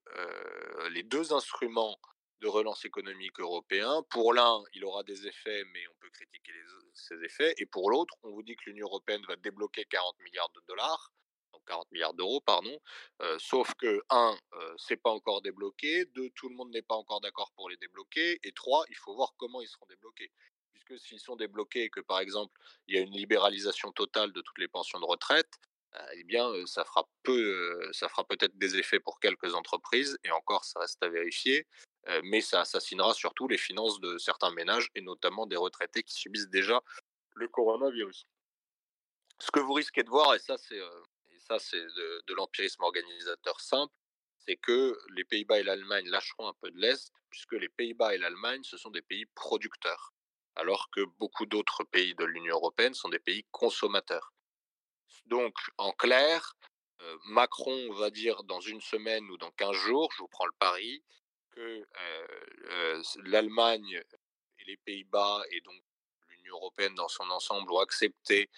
les deux instruments de relance économique européen. Pour l'un, il aura des effets, mais on peut critiquer ces effets. Et pour l'autre, on vous dit que l'Union européenne va débloquer 40 milliards de dollars, donc 40 milliards d'euros, pardon. Euh, sauf que, un, euh, c'est pas encore débloqué. Deux, tout le monde n'est pas encore d'accord pour les débloquer. Et trois, il faut voir comment ils seront débloqués. Puisque s'ils sont débloqués et que, par exemple, il y a une libéralisation totale de toutes les pensions de retraite, euh, eh bien, peu, ça fera peut-être des effets pour quelques entreprises, et encore, ça reste à vérifier mais ça assassinera surtout les finances de certains ménages et notamment des retraités qui subissent déjà le coronavirus. Ce que vous risquez de voir, et ça c'est de, de l'empirisme organisateur simple, c'est que les Pays-Bas et l'Allemagne lâcheront un peu de l'Est, puisque les Pays-Bas et l'Allemagne, ce sont des pays producteurs. alors que beaucoup d'autres pays de l'Union européenne sont des pays consommateurs. Donc, en clair, Macron va dire dans une semaine ou dans 15 jours, je vous prends le pari, que euh, euh, l'Allemagne et les Pays-Bas et donc l'Union européenne dans son ensemble ont accepté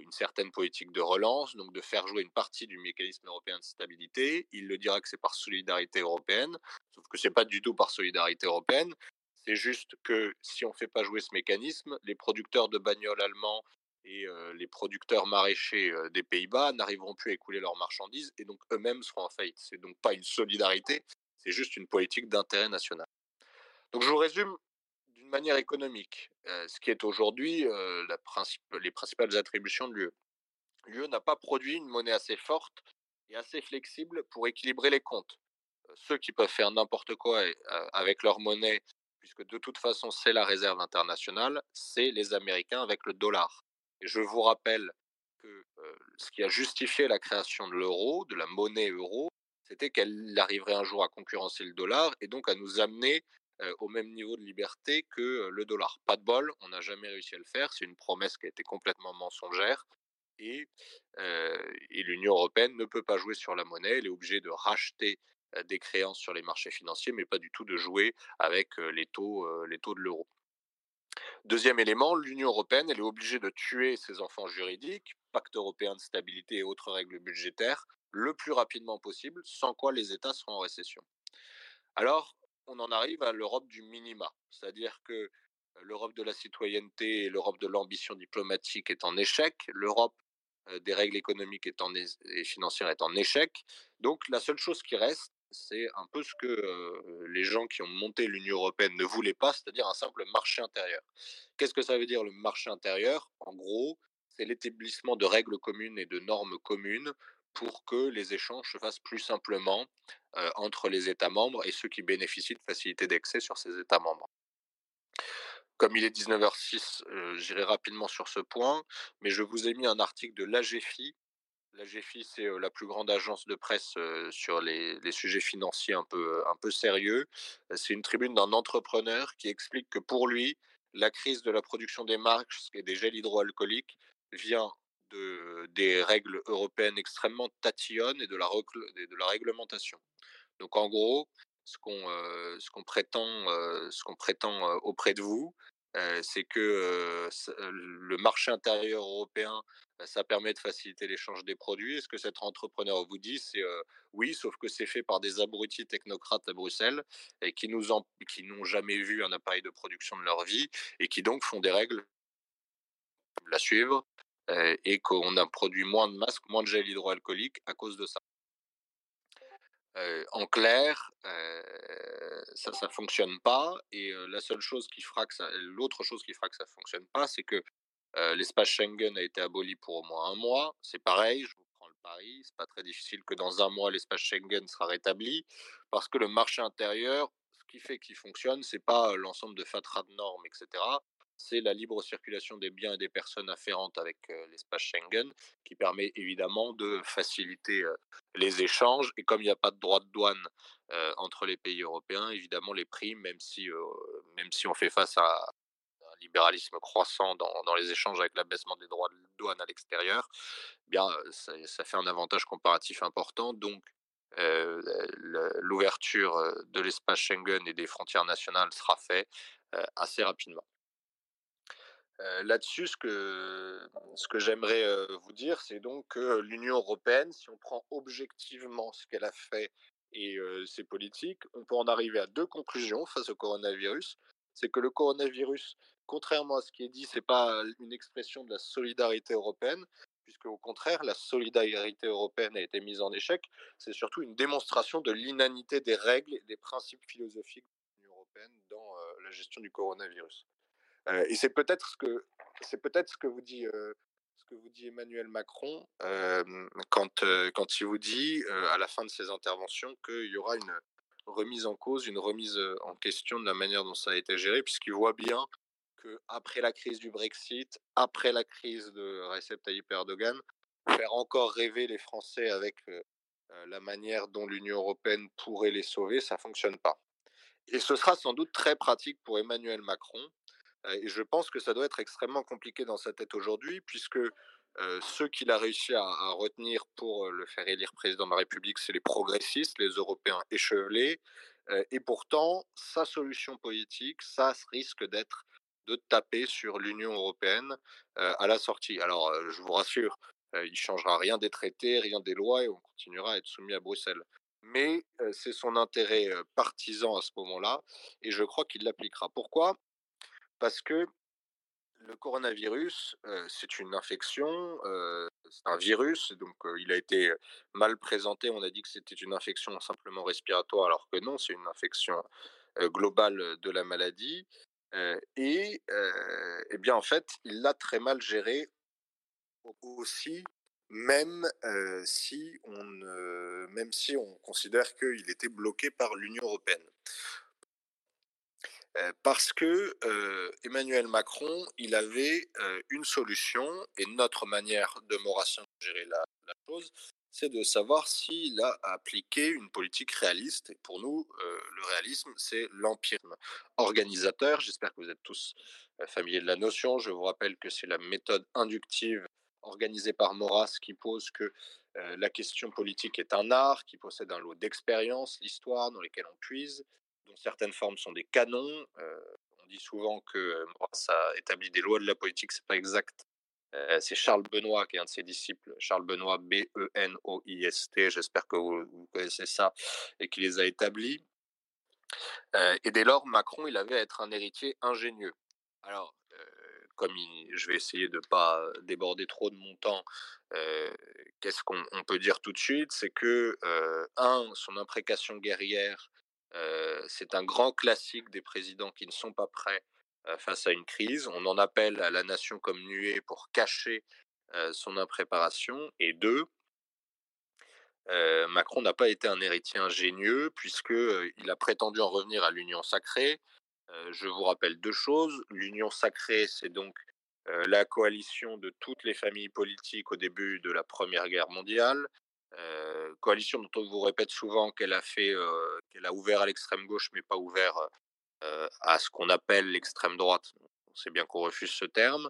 une certaine politique de relance, donc de faire jouer une partie du mécanisme européen de stabilité. Il le dira que c'est par solidarité européenne, sauf que c'est pas du tout par solidarité européenne. C'est juste que si on ne fait pas jouer ce mécanisme, les producteurs de bagnoles allemands et les producteurs maraîchers des Pays-Bas n'arriveront plus à écouler leurs marchandises et donc eux-mêmes seront en faillite. C'est donc pas une solidarité, c'est juste une politique d'intérêt national. Donc je vous résume d'une manière économique ce qui est aujourd'hui les principales attributions de l'UE. L'UE n'a pas produit une monnaie assez forte et assez flexible pour équilibrer les comptes. Ceux qui peuvent faire n'importe quoi avec leur monnaie, puisque de toute façon c'est la réserve internationale, c'est les Américains avec le dollar. Et je vous rappelle que ce qui a justifié la création de l'euro, de la monnaie euro, c'était qu'elle arriverait un jour à concurrencer le dollar et donc à nous amener au même niveau de liberté que le dollar. Pas de bol, on n'a jamais réussi à le faire, c'est une promesse qui a été complètement mensongère. Et, l'Union européenne ne peut pas jouer sur la monnaie, elle est obligée de racheter des créances sur les marchés financiers, mais pas du tout de jouer avec les taux, les taux de l'euro. Deuxième élément, l'Union européenne, elle est obligée de tuer ses enfants juridiques, pacte européen de stabilité et autres règles budgétaires, le plus rapidement possible, sans quoi les États seront en récession. Alors, on en arrive à l'Europe du minima, c'est-à-dire que l'Europe de la citoyenneté et l'Europe de l'ambition diplomatique est en échec, l'Europe des règles économiques et financières est en échec. Donc la seule chose qui reste, c'est un peu ce que les gens qui ont monté l'Union européenne ne voulaient pas, c'est-à-dire un simple marché intérieur. Qu'est-ce que ça veut dire le marché intérieur? En gros, c'est l'établissement de règles communes et de normes communes pour que les échanges se fassent plus simplement entre les États membres et ceux qui bénéficient de facilités d'accès sur ces États membres. Comme il est 19h06, j'irai rapidement sur ce point, mais je vous ai mis un article de l'AGFI la GFI, c'est la plus grande agence de presse sur les, sujets financiers un peu, un peu sérieux. C'est une tribune d'un entrepreneur qui explique que pour lui, la crise de la production des marques et des gels hydroalcooliques vient de, des règles européennes extrêmement tatillonnes et de la, de la réglementation. Donc en gros, ce qu'on prétend, ce qu'on prétend auprès de vous, c'est que le marché intérieur européen, ça permet de faciliter l'échange des produits. Est-ce que cet entrepreneur vous dit c'est oui, sauf que c'est fait par des abrutis technocrates à Bruxelles et qui nous qui n'ont jamais vu un appareil de production de leur vie et qui donc font des règles la suivre et qu'on a produit moins de masques, moins de gel hydroalcoolique à cause de ça en clair, ça ça fonctionne pas et la seule chose qui fera que ça l'autre chose qui fera que ça fonctionne pas, c'est que, l'espace Schengen a été aboli pour au moins un mois. C'est pareil, je vous prends le pari, c'est pas très difficile que dans un mois l'espace Schengen sera rétabli parce que le marché intérieur, ce qui fait qu'il fonctionne, c'est pas, l'ensemble de fatras de normes etc c'est la libre circulation des biens et des personnes afférentes avec l'espace Schengen, qui permet évidemment de faciliter les échanges. Et comme il n'y a pas de droit de douane entre les pays européens, évidemment, les prix, même si, on fait face à un libéralisme croissant dans, les échanges avec l'abaissement des droits de douane à l'extérieur, eh ça, fait un avantage comparatif important. Donc, l'ouverture de l'espace Schengen et des frontières nationales sera faite assez rapidement. Là-dessus, ce que, ce que j'aimerais vous dire, c'est donc que l'Union européenne, si on prend objectivement ce qu'elle a fait et ses politiques, on peut en arriver à deux conclusions face au coronavirus. C'est que le coronavirus, contrairement à ce qui est dit, c'est pas une expression de la solidarité européenne, puisque au contraire, la solidarité européenne a été mise en échec. C'est surtout une démonstration de l'inanité des règles et des principes philosophiques de l'Union européenne dans la gestion du coronavirus et c'est peut-être ce que c'est peut-être ce que vous dit ce que vous dit Emmanuel Macron quand quand il vous dit à la fin de ses interventions qu'il y aura une remise en cause, une remise en question de la manière dont ça a été géré, puisqu'il voit bien que après la crise du Brexit, après la crise de Recep Tayyip Erdogan, faire encore rêver les Français avec la manière dont l'Union européenne pourrait les sauver, ça fonctionne pas. Et ce sera sans doute très pratique pour Emmanuel Macron et je pense que ça doit être extrêmement compliqué dans sa tête aujourd'hui, puisque ceux qu'il a réussi à, à, retenir pour le faire élire président de la République, c'est les progressistes, les Européens échevelés. et pourtant, sa solution politique, ça risque d'être de taper sur l'Union européenne à la sortie. Alors, je vous rassure, il ne changera rien des traités, rien des lois, et on continuera à être soumis à Bruxelles. Mais c'est son intérêt partisan à ce moment-là, et je crois qu'il l'appliquera. Pourquoi? Parce que le coronavirus, c'est une infection, c'est un virus, donc il a été mal présenté. On a dit que c'était une infection simplement respiratoire, alors que non, c'est une infection globale de la maladie. et, eh bien, en fait, il l'a très mal géré aussi, même si on, même si on considère qu'il était bloqué par l'Union européenne parce que Emmanuel Macron, il avait une solution et notre manière de Maurassien de gérer la, chose, c'est de savoir s'il a appliqué une politique réaliste. Et pour nous, le réalisme, c'est l'empirisme organisateur. J'espère que vous êtes tous familiers de la notion. Je vous rappelle que c'est la méthode inductive organisée par Maurras qui pose que la question politique est un art qui possède un lot d'expériences, l'histoire dans lesquelles on puise, certaines formes sont des canons. Euh, on dit souvent que ça a établi des lois de la politique, c'est pas exact. Euh, c'est Charles Benoît qui est un de ses disciples, Charles Benoît B-E-N-O-I-S-T, j'espère que vous, connaissez ça, et qui les a établis. Euh, et dès lors, Macron, il avait à être un héritier ingénieux. Alors, comme je vais essayer de ne pas déborder trop de mon temps, qu'est-ce qu'on peut dire tout de suite? C'est que, un, son imprécation guerrière c'est un grand classique des présidents qui ne sont pas prêts face à une crise. On en appelle à la nation comme nuée pour cacher son impréparation. Et deux, Macron n'a pas été un héritier ingénieux puisqu'il a prétendu en revenir à l'union sacrée. je vous rappelle deux choses. L'union sacrée, c'est donc la coalition de toutes les familles politiques au début de la Première Guerre mondiale, coalition dont on vous répète souvent qu'elle a fait, qu'elle a ouvert à l'extrême gauche, mais pas ouvert à ce qu'on appelle l'extrême droite. On sait bien qu'on refuse ce terme,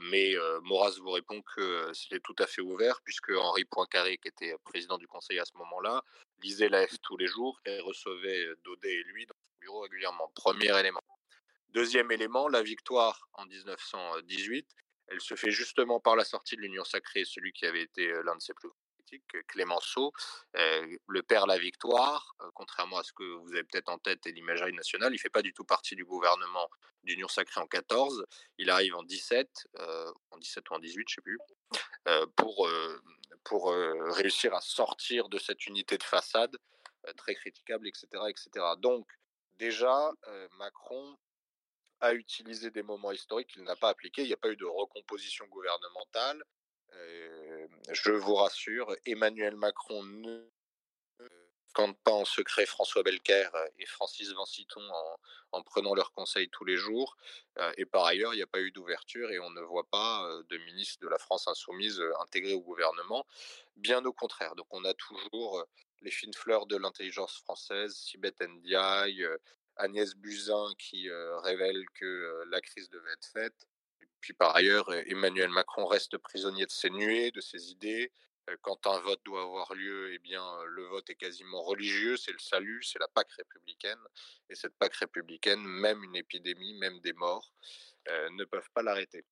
mais Maurras vous répond que c'était tout à fait ouvert, puisque Henri Poincaré, qui était président du Conseil à ce moment-là, lisait la F tous les jours et recevait Daudet et lui dans son bureau régulièrement. Premier élément. Deuxième élément, la victoire en 1918, elle se fait justement par la sortie de l'Union sacrée, celui qui avait été l'un de ses plus Clémenceau, le père La Victoire, contrairement à ce que vous avez peut-être en tête et l'imagerie nationale, il ne fait pas du tout partie du gouvernement d'Union Sacrée en 14, il arrive en 17, en 17 ou en 18, je ne sais plus, pour, pour réussir à sortir de cette unité de façade très critiquable, etc. etc. Donc, déjà, Macron a utilisé des moments historiques qu'il n'a pas appliqués. Il n'y a pas eu de recomposition gouvernementale je vous rassure, Emmanuel Macron ne quand pas en secret François Belker et Francis Vanciton en, en prenant leurs conseils tous les jours. et par ailleurs, il n'y a pas eu d'ouverture et on ne voit pas de ministre de la France insoumise intégré au gouvernement. Bien au contraire. Donc on a toujours les fines fleurs de l'intelligence française, Sibeth Ndiaye, Agnès Buzyn qui révèle que la crise devait être faite. Puis par ailleurs, Emmanuel Macron reste prisonnier de ses nuées, de ses idées. Quand un vote doit avoir lieu, eh bien, le vote est quasiment religieux, c'est le salut, c'est la Pâque républicaine. Et cette Pâque républicaine, même une épidémie, même des morts, ne peuvent pas l'arrêter.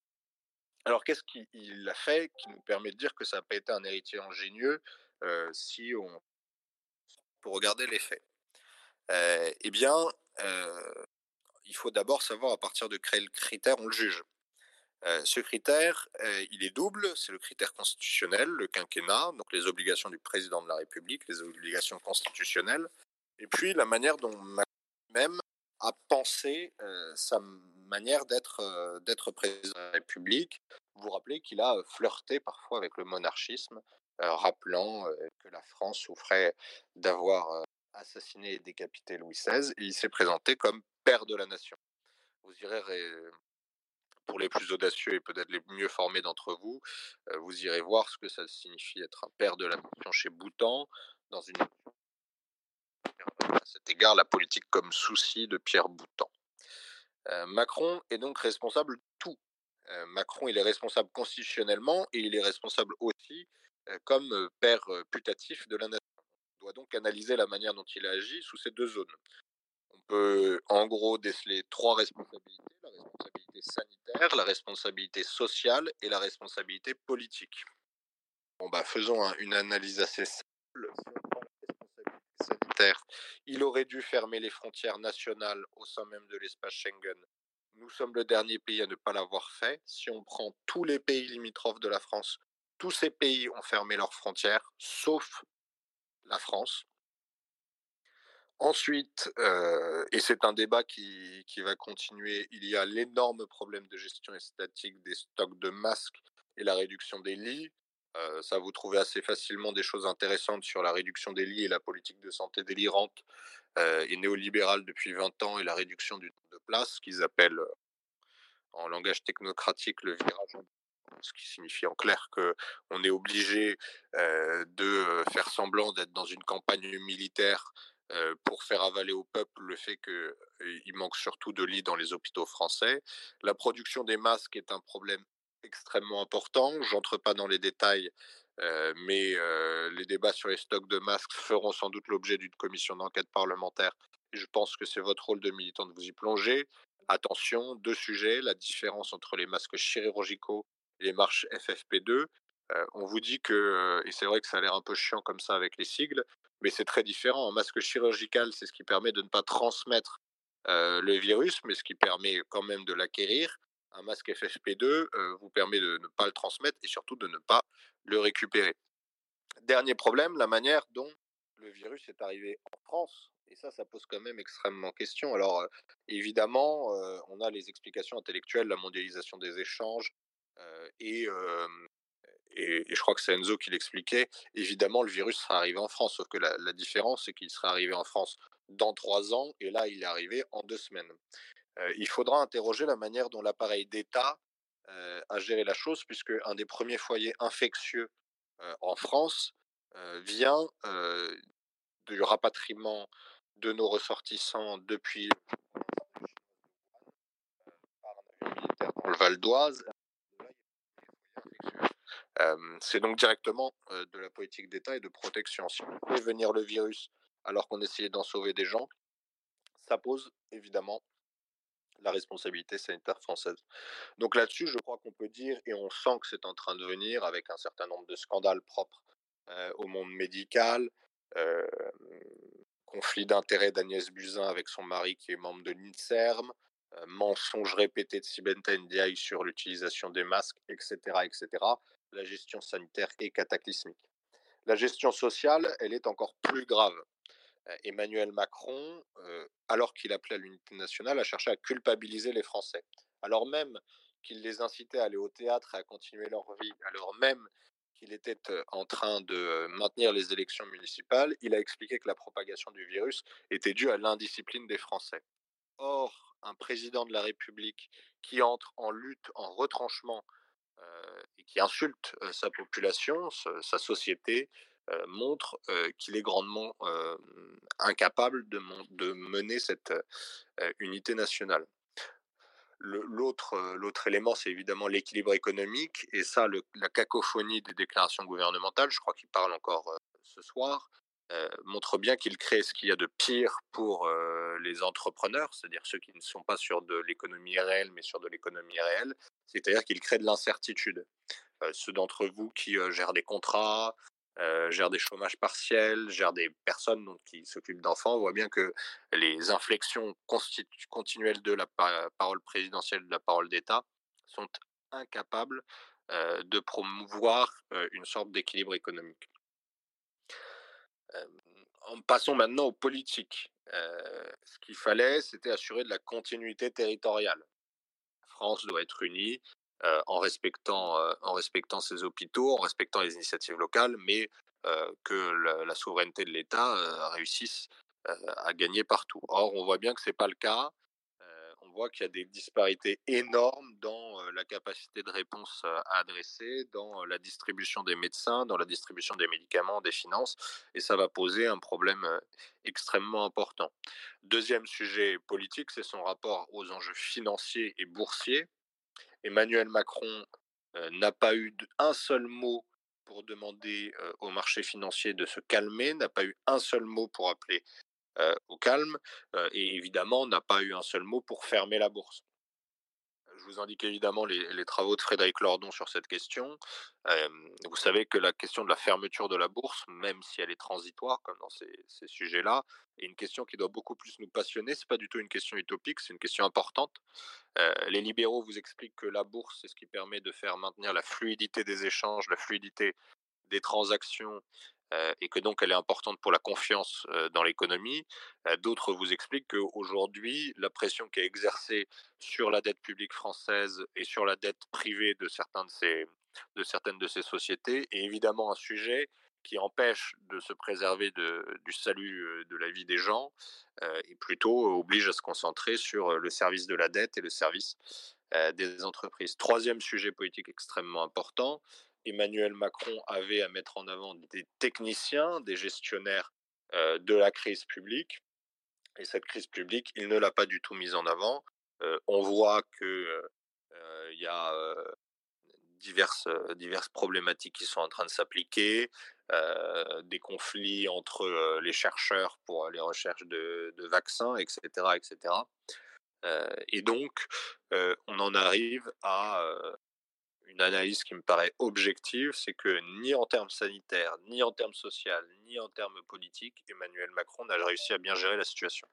Alors qu'est-ce qu'il a fait qui nous permet de dire que ça n'a pas été un héritier ingénieux si on pour regarder les faits? Eh bien, il faut d'abord savoir à partir de quel critère on le juge ce critère, il est double. C'est le critère constitutionnel, le quinquennat, donc les obligations du président de la République, les obligations constitutionnelles, et puis la manière dont même a pensé sa manière d'être président de la République. Vous vous rappelez qu'il a flirté parfois avec le monarchisme, rappelant que la France souffrait d'avoir assassiné et décapité Louis XVI, il s'est présenté comme père de la nation. Vous irez pour les plus audacieux et peut-être les mieux formés d'entre vous, vous irez voir ce que ça signifie être un père de la nation chez Boutan, dans une à cet égard la politique comme souci de Pierre Boutan. Macron est donc responsable de tout. Macron, il est responsable constitutionnellement et il est responsable aussi comme père putatif de la nation. On doit donc analyser la manière dont il a agi sous ces deux zones. Peut en gros déceler trois responsabilités, la responsabilité sanitaire, la responsabilité sociale et la responsabilité politique. Bon bah faisons une analyse assez simple. sanitaire, il aurait dû fermer les frontières nationales au sein même de l'espace Schengen. Nous sommes le dernier pays à ne pas l'avoir fait. Si on prend tous les pays limitrophes de la France, tous ces pays ont fermé leurs frontières, sauf la France. Ensuite, euh, et c'est un débat qui, qui, va continuer, il y a l'énorme problème de gestion statique des stocks de masques et la réduction des lits. Euh, ça, vous trouvez assez facilement des choses intéressantes sur la réduction des lits et la politique de santé délirante euh, et néolibérale depuis 20 ans et la réduction du temps de place, qu'ils appellent en langage technocratique le virage ce qui signifie en clair qu'on est obligé de faire semblant d'être dans une campagne militaire pour faire avaler au peuple le fait qu'il manque surtout de lits dans les hôpitaux français. La production des masques est un problème extrêmement important. J'entre pas dans les détails, mais les débats sur les stocks de masques feront sans doute l'objet d'une commission d'enquête parlementaire. je pense que c'est votre rôle de militant de vous y plonger. Attention, deux sujets, la différence entre les masques chirurgicaux et les marches FFP2. on vous dit que, et c'est vrai que ça a l'air un peu chiant comme ça avec les sigles, mais c'est très différent. Un masque chirurgical, c'est ce qui permet de ne pas transmettre le virus, mais ce qui permet quand même de l'acquérir. Un masque FFP2 vous permet de ne pas le transmettre et surtout de ne pas le récupérer. Dernier problème, la manière dont le virus est arrivé en France. Et ça, ça pose quand même extrêmement question. Alors, évidemment, on a les explications intellectuelles, la mondialisation des échanges, et, et, je crois que c'est Enzo qui l'expliquait, évidemment, le virus sera arrivé en France, sauf que la, différence, c'est qu'il sera arrivé en France dans trois ans, et là, il est arrivé en deux semaines. il faudra interroger la manière dont l'appareil d'État a géré la chose, puisque un des premiers foyers infectieux en France vient du rapatriement de nos ressortissants depuis le Val d'Oise c'est donc directement de la politique d'État et de protection. Si on fait venir le virus alors qu'on essayait d'en sauver des gens, ça pose évidemment la responsabilité sanitaire française. Donc là-dessus, je crois qu'on peut dire, et on sent que c'est en train de venir avec un certain nombre de scandales propres au monde médical, conflit d'intérêts d'Agnès Buzyn avec son mari qui est membre de l'INSERM, mensonges répétés de Sibenta Ndiaye sur l'utilisation des masques, etc., etc la gestion sanitaire est cataclysmique. La gestion sociale, elle est encore plus grave. Euh, Emmanuel Macron, euh, alors qu'il appelait à l'unité nationale, a cherché à culpabiliser les Français. Alors même qu'il les incitait à aller au théâtre et à continuer leur vie, alors même qu'il était euh, en train de maintenir les élections municipales, il a expliqué que la propagation du virus était due à l'indiscipline des Français. Or, un président de la République qui entre en lutte, en retranchement et qui insulte sa population, sa société, montre qu'il est grandement incapable de, mener cette unité nationale. L'autre élément, c'est évidemment l'équilibre économique, et ça, la cacophonie des déclarations gouvernementales, je crois qu'il parle encore ce soir, montre bien qu'il crée ce qu'il y a de pire pour les entrepreneurs, c'est-à-dire ceux qui ne sont pas sur de l'économie réelle, mais sur de l'économie réelle, c'est-à-dire qu'il crée de l'incertitude. ceux d'entre vous qui gèrent des contrats, gèrent des chômages partiels, gèrent des personnes donc, qui s'occupent d'enfants, voient bien que les inflexions continuelles de la parole présidentielle, de la parole d'État, sont incapables de promouvoir une sorte d'équilibre économique. En passons maintenant aux politiques. ce qu'il fallait, c'était assurer de la continuité territoriale. La France doit être unie en, respectant, en respectant ses hôpitaux, en respectant les initiatives locales, mais que la, souveraineté de l'État réussisse à gagner partout. Or, on voit bien que ce n'est pas le cas. Voit qu'il y a des disparités énormes dans la capacité de réponse à adresser, dans la distribution des médecins, dans la distribution des médicaments, des finances, et ça va poser un problème extrêmement important. Deuxième sujet politique, c'est son rapport aux enjeux financiers et boursiers. Emmanuel Macron n'a pas eu un seul mot pour demander au marché financier de se calmer, n'a pas eu un seul mot pour appeler au calme, et évidemment n'a pas eu un seul mot pour fermer la bourse. Je vous indique évidemment les, travaux de Frédéric Lordon sur cette question. vous savez que la question de la fermeture de la bourse, même si elle est transitoire, comme dans ces, sujets-là, est une question qui doit beaucoup plus nous passionner. C'est pas du tout une question utopique, c'est une question importante. les libéraux vous expliquent que la bourse, c'est ce qui permet de faire maintenir la fluidité des échanges, la fluidité des transactions et que donc elle est importante pour la confiance dans l'économie. D'autres vous expliquent qu'aujourd'hui, la pression qui est exercée sur la dette publique française et sur la dette privée de, certaines de ces sociétés est évidemment un sujet qui empêche de se préserver du salut de la vie des gens et plutôt oblige à se concentrer sur le service de la dette et le service des entreprises. Troisième sujet politique extrêmement important, Emmanuel Macron avait à mettre en avant des techniciens, des gestionnaires de la crise publique. Et cette crise publique, il ne l'a pas du tout mise en avant. on voit qu'il y a diverses, diverses problématiques qui sont en train de s'appliquer, des conflits entre les chercheurs pour les recherches de, de vaccins, etc. etc. et donc, on en arrive à une analyse qui me paraît objective, c'est que ni en termes sanitaires, ni en termes sociaux, ni en termes politiques, Emmanuel Macron n'a réussi à bien gérer la situation.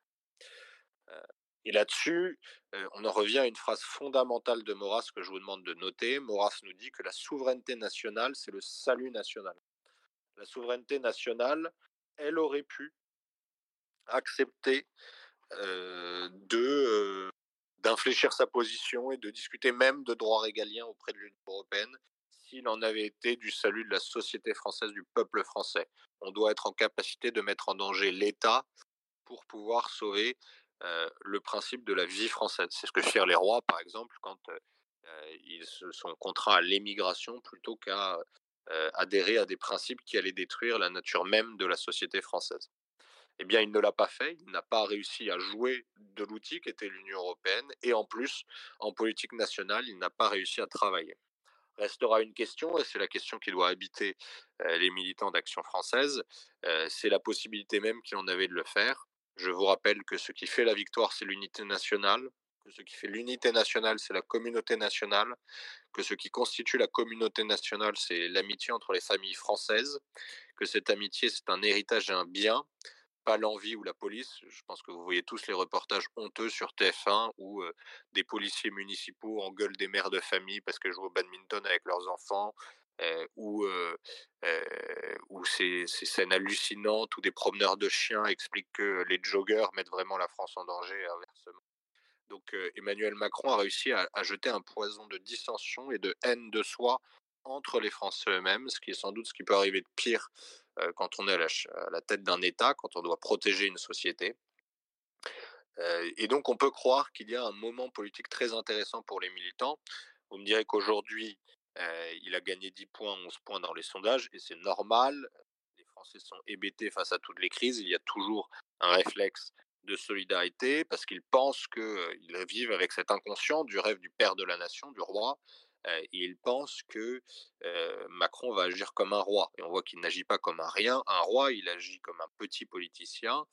Euh, et là-dessus, euh, on en revient à une phrase fondamentale de Maurras que je vous demande de noter. Maurras nous dit que la souveraineté nationale, c'est le salut national. La souveraineté nationale, elle aurait pu accepter euh, de d'infléchir sa position et de discuter même de droits régaliens auprès de l'Union européenne s'il en avait été du salut de la société française, du peuple français. On doit être en capacité de mettre en danger l'État pour pouvoir sauver euh, le principe de la vie française. C'est ce que firent les rois, par exemple, quand euh, ils se sont contraints à l'émigration plutôt qu'à euh, adhérer à des principes qui allaient détruire la nature même de la société française eh bien, il ne l'a pas fait. Il n'a pas réussi à jouer de l'outil qu'était l'Union européenne. Et en plus, en politique nationale, il n'a pas réussi à travailler. Restera une question, et c'est la question qui doit habiter euh, les militants d'Action française, euh, c'est la possibilité même qu'il en avait de le faire. Je vous rappelle que ce qui fait la victoire, c'est l'unité nationale, que ce qui fait l'unité nationale, c'est la communauté nationale, que ce qui constitue la communauté nationale, c'est l'amitié entre les familles françaises, que cette amitié, c'est un héritage et un bien, pas l'envie ou la police. Je pense que vous voyez tous les reportages honteux sur TF1 où des policiers municipaux engueulent des mères de famille parce qu'elles jouent au badminton avec leurs enfants, ou, ces, scènes hallucinantes où des promeneurs de chiens expliquent que les joggers mettent vraiment la France en danger inversement. Donc Emmanuel Macron a réussi à, jeter un poison de dissension et de haine de soi entre les Français eux-mêmes, ce qui est sans doute ce qui peut arriver de pire quand on est à la, tête d'un État, quand on doit protéger une société. Et donc on peut croire qu'il y a un moment politique très intéressant pour les militants. Vous me direz qu'aujourd'hui, il a gagné 10 points, 11 points dans les sondages, et c'est normal. Les Français sont hébétés face à toutes les crises. Il y a toujours un réflexe de solidarité parce qu'ils pensent qu'ils vivent avec cet inconscient du rêve du père de la nation, du roi, et il pense que Macron va agir comme un roi. Et on voit qu'il n'agit pas comme un rien, un roi, il agit comme un petit politicien.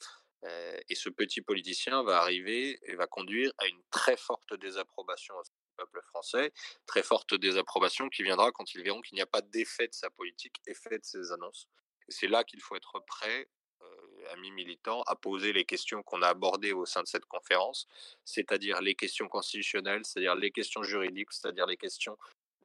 et ce petit politicien va arriver et va conduire à une très forte désapprobation peuple français, très forte désapprobation qui viendra quand ils verront qu'il n'y a pas d'effet de sa politique, effet de ses annonces. C'est là qu'il faut être prêt amis militants, à poser les questions qu'on a abordées au sein de cette conférence, c'est-à-dire les questions constitutionnelles, c'est-à-dire les questions juridiques, c'est-à-dire les questions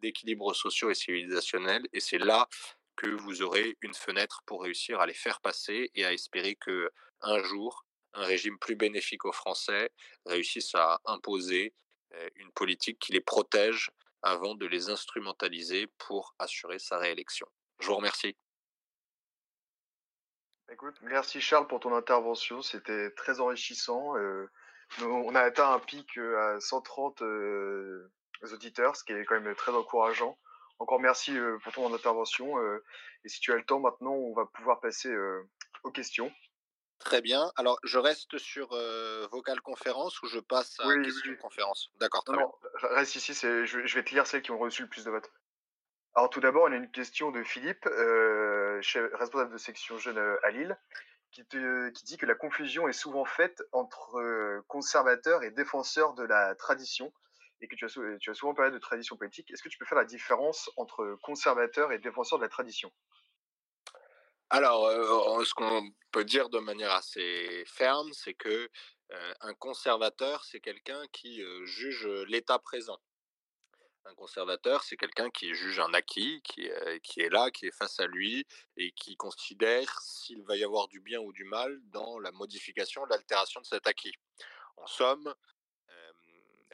d'équilibre sociaux et civilisationnel. Et c'est là que vous aurez une fenêtre pour réussir à les faire passer et à espérer que un jour, un régime plus bénéfique aux Français réussisse à imposer une politique qui les protège avant de les instrumentaliser pour assurer sa réélection. Je vous remercie. Écoute, merci Charles pour ton intervention, c'était très enrichissant. Euh, On a atteint un pic à 130 auditeurs, ce qui est quand même très encourageant. Encore merci pour ton intervention. et si tu as le temps maintenant, on va pouvoir passer aux questions. Très bien. Alors, je reste sur vocal conférence ou je passe à question conférence? D'accord, très non, bien. reste ici, je, je, vais te lire celles qui ont reçu le plus de votes. Alors, tout d'abord, on a une question de Philippe, responsable de section jeune à Lille, qui, te, qui dit que la confusion est souvent faite entre conservateurs et défenseurs de la tradition et que tu as, tu as souvent parlé de tradition politique. Est-ce que tu peux faire la différence entre conservateur et défenseur de la tradition? Alors, euh, ce qu'on peut dire de manière assez ferme, c'est que euh, un conservateur, c'est quelqu'un qui euh, juge l'état présent. Un conservateur, c'est quelqu'un qui juge un acquis, qui, est là, qui est face à lui et qui considère s'il va y avoir du bien ou du mal dans la modification, l'altération de cet acquis. En somme,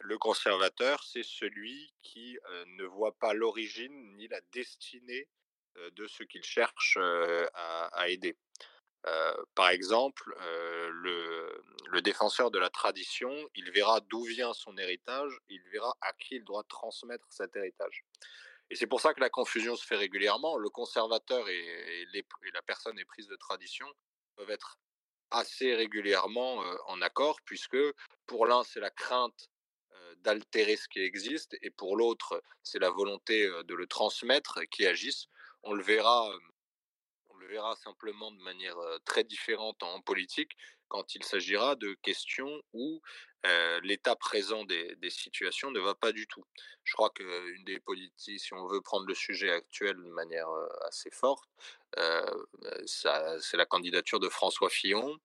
le conservateur, c'est celui qui ne voit pas l'origine ni la destinée de ce qu'il cherche à, aider. Par exemple, le, défenseur de la tradition, il verra d'où vient son héritage, il verra à qui il doit transmettre cet héritage. Et c'est pour ça que la confusion se fait régulièrement. Le conservateur et, la personne éprise de tradition peuvent être assez régulièrement en accord, puisque pour l'un, c'est la crainte d'altérer ce qui existe, et pour l'autre, c'est la volonté de le transmettre qui agisse. On le verra, verra simplement de manière très différente en politique quand il s'agira de questions où l'état présent des, situations ne va pas du tout. Je crois qu'une des politiques, si on veut prendre le sujet actuel de manière assez forte, c'est la candidature de François Fillon.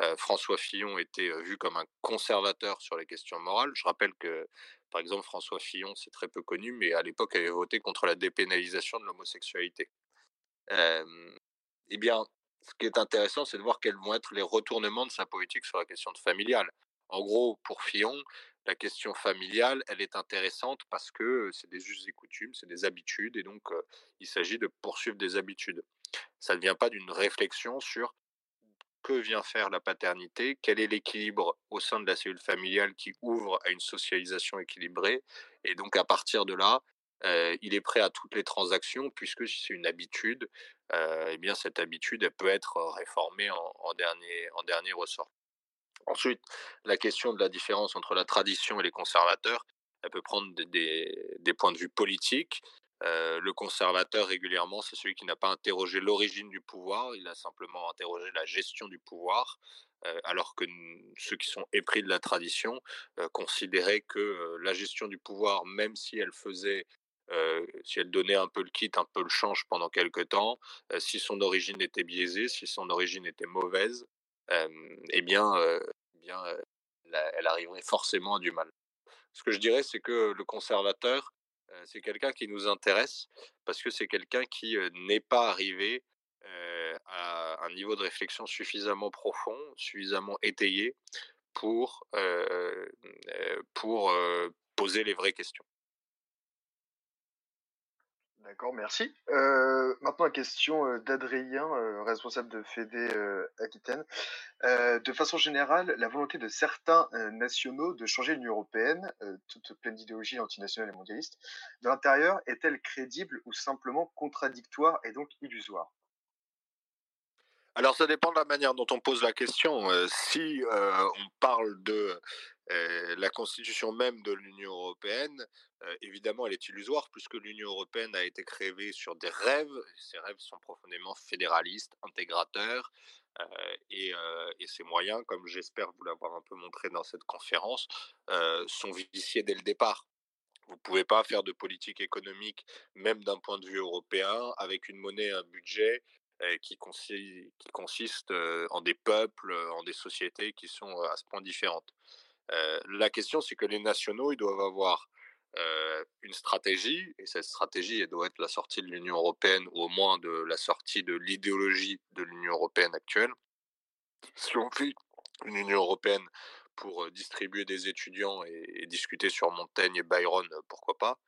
Euh, François Fillon était euh, vu comme un conservateur sur les questions morales. Je rappelle que, par exemple, François Fillon, c'est très peu connu, mais à l'époque avait voté contre la dépénalisation de l'homosexualité. Eh bien, ce qui est intéressant, c'est de voir quels vont être les retournements de sa politique sur la question familiale. En gros, pour Fillon, la question familiale, elle est intéressante parce que c'est des us et coutumes, c'est des habitudes, et donc il s'agit de poursuivre des habitudes. Ça ne vient pas d'une réflexion sur que vient faire la paternité, quel est l'équilibre au sein de la cellule familiale qui ouvre à une socialisation équilibrée. Et donc à partir de là, il est prêt à toutes les transactions, puisque c'est une habitude, eh bien cette habitude peut être réformée en, dernier, ressort. Ensuite, la question de la différence entre la tradition et les conservateurs, elle peut prendre des, points de vue politiques, euh, le conservateur, régulièrement, c'est celui qui n'a pas interrogé l'origine du pouvoir, il a simplement interrogé la gestion du pouvoir, euh, alors que ceux qui sont épris de la tradition euh, considéraient que la gestion du pouvoir, même si elle faisait, si elle donnait un peu le kit, un peu le change pendant quelque temps, si son origine était biaisée, si son origine était mauvaise, eh bien, eh bien elle arriverait forcément à du mal. Ce que je dirais, c'est que le conservateur, c'est quelqu'un qui nous intéresse parce que c'est quelqu'un qui n'est pas arrivé à un niveau de réflexion suffisamment profond, suffisamment étayé pour, pour poser les vraies questions. D'accord, merci. Euh, maintenant, la question euh, d'Adrien, euh, responsable de Fédé Aquitaine. de façon générale, la volonté de certains nationaux de changer l'Union européenne, toute pleine d'idéologies antinationales et mondialistes, de l'intérieur, est-elle crédible ou simplement contradictoire et donc illusoire? Alors ça dépend de la manière dont on pose la question. si on parle de la constitution même de l'Union européenne, évidemment, elle est illusoire puisque l'Union européenne a été créée sur des rêves. Ces rêves sont profondément fédéralistes, intégrateurs. et, ces moyens, comme j'espère vous l'avoir un peu montré dans cette conférence, sont viciés dès le départ. Vous ne pouvez pas faire de politique économique, même d'un point de vue européen, avec une monnaie, un budget qui, consiste en des peuples, en des sociétés qui sont à ce point différentes. la question, c'est que les nationaux, ils doivent avoir une stratégie, et cette stratégie, elle doit être la sortie de l'Union européenne, ou au moins de la sortie de l'idéologie de l'Union européenne actuelle. Si on fait une Union européenne pour distribuer des étudiants et, discuter sur Montaigne et Byron, pourquoi pas.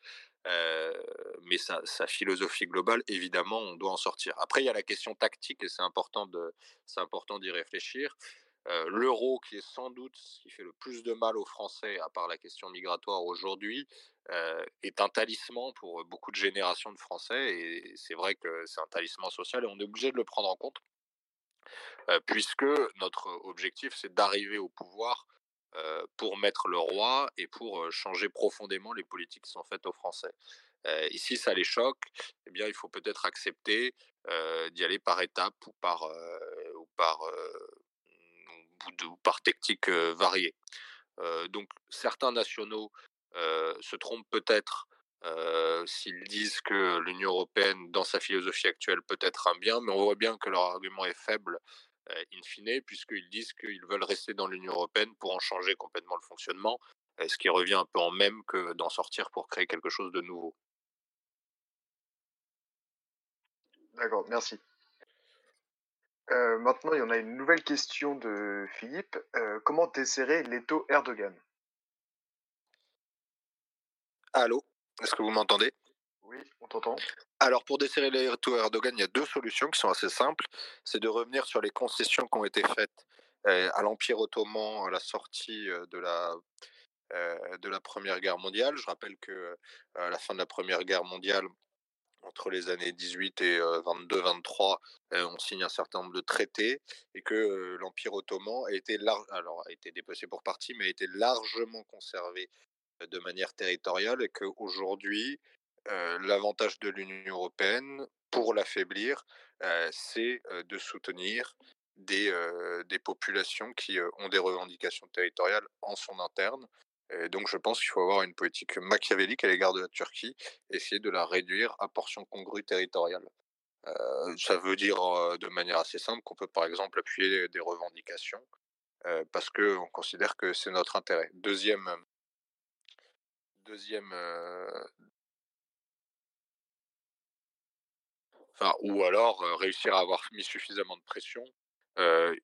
Mais sa, philosophie globale, évidemment, on doit en sortir. Après, il y a la question tactique et c'est important de, c'est important d'y réfléchir. L'euro, qui est sans doute ce qui fait le plus de mal aux Français, à part la question migratoire aujourd'hui, est un talisman pour beaucoup de générations de Français. Et c'est vrai que c'est un talisman social et on est obligé de le prendre en compte, puisque notre objectif, c'est d'arriver au pouvoir pour mettre le roi et pour changer profondément les politiques qui sont faites aux Français. ici, ça les choque, eh bien, il faut peut-être accepter d'y aller par étapes ou par, ou par, ou par techniques variées. donc, certains nationaux se trompent peut-être s'ils disent que l'Union européenne, dans sa philosophie actuelle, peut être un bien, mais on voit bien que leur argument est faible euh, in fine, puisqu'ils disent qu'ils veulent rester dans l'Union européenne pour en changer complètement le fonctionnement, euh, ce qui revient un peu en même que d'en sortir pour créer quelque chose de nouveau. D'accord, merci. Euh, maintenant, il y en a une nouvelle question de Philippe. comment desserrer l'étau Erdogan? Allô Est-ce que vous m'entendez? Oui, on t'entend. Alors, pour desserrer les retours Erdogan, il y a deux solutions qui sont assez simples. C'est de revenir sur les concessions qui ont été faites euh, à l'Empire ottoman à la sortie euh, de la, euh, de la Première Guerre mondiale. Je rappelle que à la fin de la Première Guerre mondiale, entre les années 18 et 22-23, on signe un certain nombre de traités et que l'Empire ottoman a été, alors, a pour partie, mais a été largement conservé de manière territoriale et qu'aujourd'hui, l'avantage de l'Union européenne, pour l'affaiblir, c'est de soutenir des, populations qui ont des revendications territoriales en son interne. Et donc je pense qu'il faut avoir une politique machiavélique à l'égard de la Turquie, essayer de la réduire à portions congrues territoriales. ça veut dire de manière assez simple qu'on peut par exemple appuyer des revendications parce qu'on considère que c'est notre intérêt. Deuxième, deuxième, ou alors réussir à avoir mis suffisamment de pression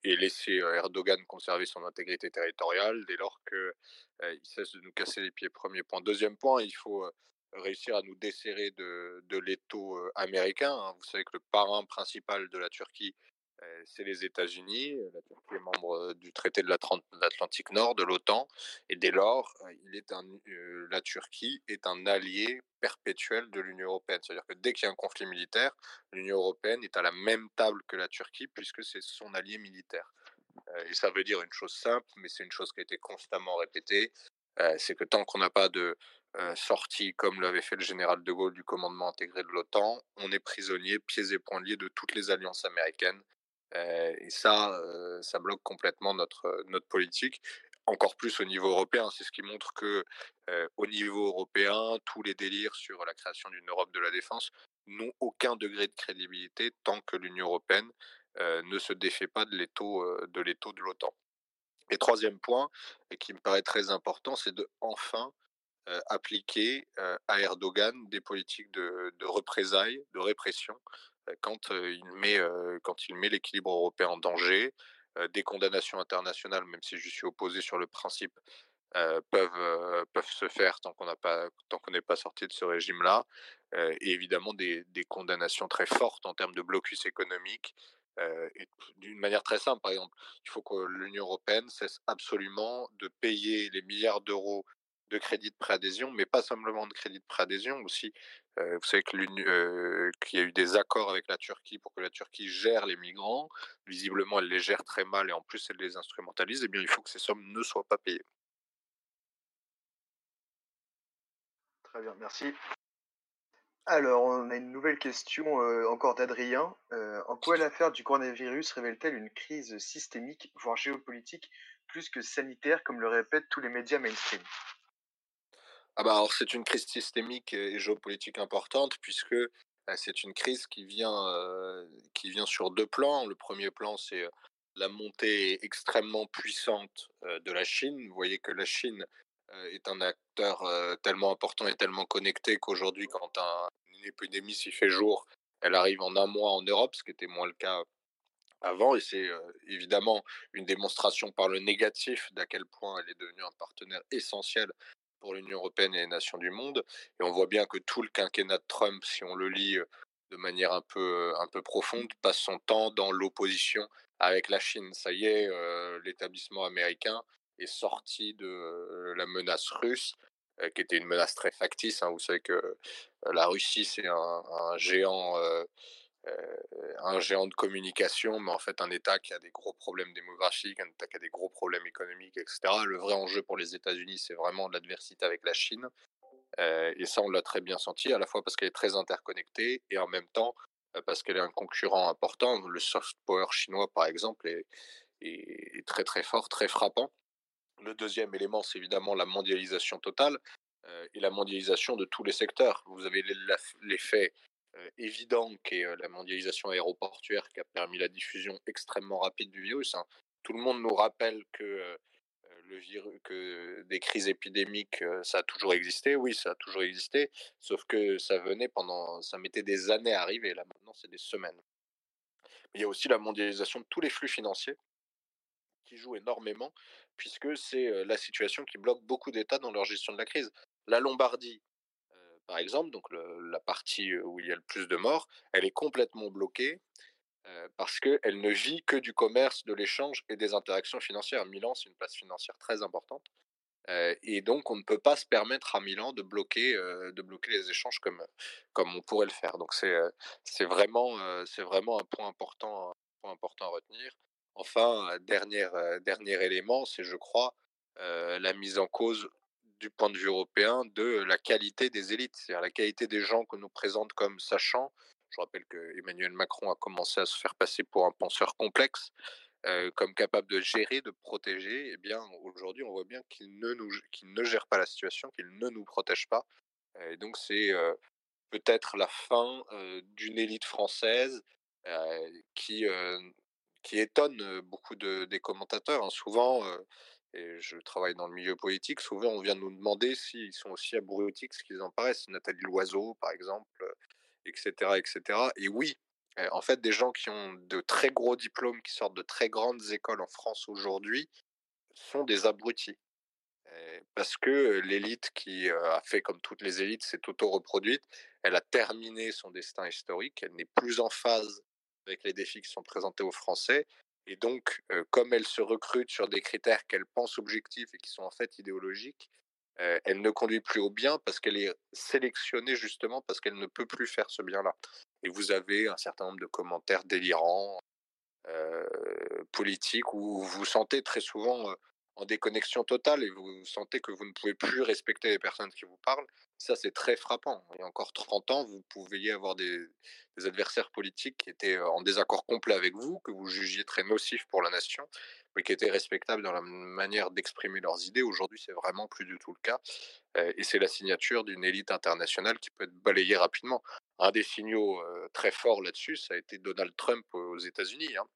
et laisser Erdogan conserver son intégrité territoriale dès lors qu'il cesse de nous casser les pieds. Premier point. Deuxième point, il faut réussir à nous desserrer de, de l'étau américain. Hein. Vous savez que le parrain principal de la Turquie, c'est les États-Unis. La Turquie est membre du traité de l'Atlantique Nord, de l'OTAN, et dès lors, la Turquie est un allié perpétuel de l'Union européenne. C'est-à-dire que dès qu'il y a un conflit militaire, l'Union européenne est à la même table que la Turquie, puisque c'est son allié militaire. et ça veut dire une chose simple, mais c'est une chose qui a été constamment répétée, c'est que tant qu'on n'a pas de sortie, comme l'avait fait le général de Gaulle, du commandement intégré de l'OTAN, on est prisonnier, pieds et poings liés de toutes les alliances américaines et ça, ça bloque complètement notre, notre politique. Encore plus au niveau européen, c'est ce qui montre que au niveau européen, tous les délires sur la création d'une Europe de la défense n'ont aucun degré de crédibilité tant que l'Union européenne ne se défait pas de l'étau de l'OTAN. Et troisième point, et qui me paraît très important, c'est de enfin appliquer à Erdogan des politiques de représailles, de répression, quand il met quand il met l'équilibre européen en danger, des condamnations internationales, même si je suis opposé sur le principe, peuvent peuvent se faire tant qu'on n'a pas tant qu'on n'est pas sorti de ce régime-là, et évidemment des, des, condamnations très fortes en termes de blocus économique. d'une manière très simple, par exemple, il faut que l'Union européenne cesse absolument de payer les milliards d'euros de crédit de préadhésion, mais pas simplement de crédit de préadhésion, aussi vous savez qu'il y a eu des accords avec la Turquie pour que la Turquie gère les migrants. Visiblement, elle les gère très mal et en plus, elle les instrumentalise. Eh bien, il faut que ces sommes ne soient pas payées. Très bien, merci. Alors, on a une nouvelle question encore d'Adrien. en quoi l'affaire du coronavirus révèle-t-elle une crise systémique, voire géopolitique, plus que sanitaire, comme le répètent tous les médias mainstream? Ah bah alors c'est une crise systémique et géopolitique importante puisque c'est une crise qui vient, qui vient sur deux plans. Le premier plan, c'est la montée extrêmement puissante de la Chine. Vous voyez que la Chine est un acteur tellement important et tellement connecté qu'aujourd'hui, quand une épidémie s'y fait jour, elle arrive en un mois en Europe, ce qui était moins le cas avant. Et c'est évidemment une démonstration par le négatif d'à quel point elle est devenue un partenaire essentiel pour l'Union européenne et les nations du monde. Et on voit bien que tout le quinquennat de Trump, si on le lit de manière un peu, un peu profonde, passe son temps dans l'opposition avec la Chine. Ça y est, l'établissement américain est sorti de la menace russe, qui était une menace très factice. Hein. Vous savez que la Russie, c'est un, géant un géant de communication, mais en fait un État qui a des gros problèmes démographiques, un État qui a des gros problèmes économiques, etc. Le vrai enjeu pour les États-Unis, c'est vraiment l'adversité avec la Chine. et ça, on l'a très bien senti, à la fois parce qu'elle est très interconnectée et en même temps parce qu'elle est un concurrent important. Le soft power chinois, par exemple, est, très très fort, très frappant. Le deuxième élément, c'est évidemment la mondialisation totale et la mondialisation de tous les secteurs. Vous avez l'effet évident qui est la mondialisation aéroportuaire qui a permis la diffusion extrêmement rapide du virus. Hein. Tout le monde nous rappelle que le virus, que des crises épidémiques, ça a toujours existé. Oui, ça a toujours existé, sauf que ça venait pendant, ça mettait des années à arriver. Là maintenant, c'est des semaines. il y a aussi la mondialisation de tous les flux financiers qui joue énormément, puisque c'est la situation qui bloque beaucoup d'États dans leur gestion de la crise. La Lombardie, par exemple, donc la partie où il y a le plus de morts, elle est complètement bloquée parce qu'elle ne vit que du commerce, de l'échange et des interactions financières. Milan, c'est une place financière très importante. et donc, on ne peut pas se permettre à Milan de bloquer, de bloquer les échanges comme, comme on pourrait le faire. Donc, c'est c'est vraiment, c'est vraiment un point important, un point important à retenir. Enfin, dernier, dernier élément, c'est, je crois, la mise en cause du point de vue européen de la qualité des élites, c'est-à-dire la qualité des gens que nous présente comme sachants. Je rappelle que Emmanuel Macron a commencé à se faire passer pour un penseur complexe, comme capable de gérer, de protéger. Eh bien, aujourd'hui, on voit bien qu'il ne, qu'il ne gère pas la situation, qu'il ne nous protège pas. Et donc, c'est peut-être la fin d'une élite française qui, qui étonne beaucoup de, des commentateurs. Hein. Souvent, et je travaille dans le milieu politique, souvent on vient nous demander s'ils sont aussi abrutis ce qu'ils en paraissent. Nathalie Loiseau, par exemple, etc., etc. Et oui, en fait, des gens qui ont de très gros diplômes, qui sortent de très grandes écoles en France aujourd'hui, sont des abrutis. Parce que l'élite qui a fait comme toutes les élites, s'est auto-reproduite, elle a terminé son destin historique, elle n'est plus en phase avec les défis qui sont présentés aux Français, et donc, comme elle se recrute sur des critères qu'elle pense objectifs et qui sont en fait idéologiques, elle ne conduit plus au bien parce qu'elle est sélectionnée justement parce qu'elle ne peut plus faire ce bien-là. Et vous avez un certain nombre de commentaires délirants, politiques, où vous sentez très souvent en déconnexion totale et vous sentez que vous ne pouvez plus respecter les personnes qui vous parlent, ça c'est très frappant. Il y a encore 30 ans, vous pouviez avoir des, adversaires politiques qui étaient en désaccord complet avec vous, que vous jugiez très nocifs pour la nation, mais qui étaient respectables dans la manière d'exprimer leurs idées. Aujourd'hui, c'est vraiment plus du tout le cas. Et c'est la signature d'une élite internationale qui peut être balayée rapidement. Un des signaux très forts là-dessus, ça a été Donald Trump aux États-Unis. Hein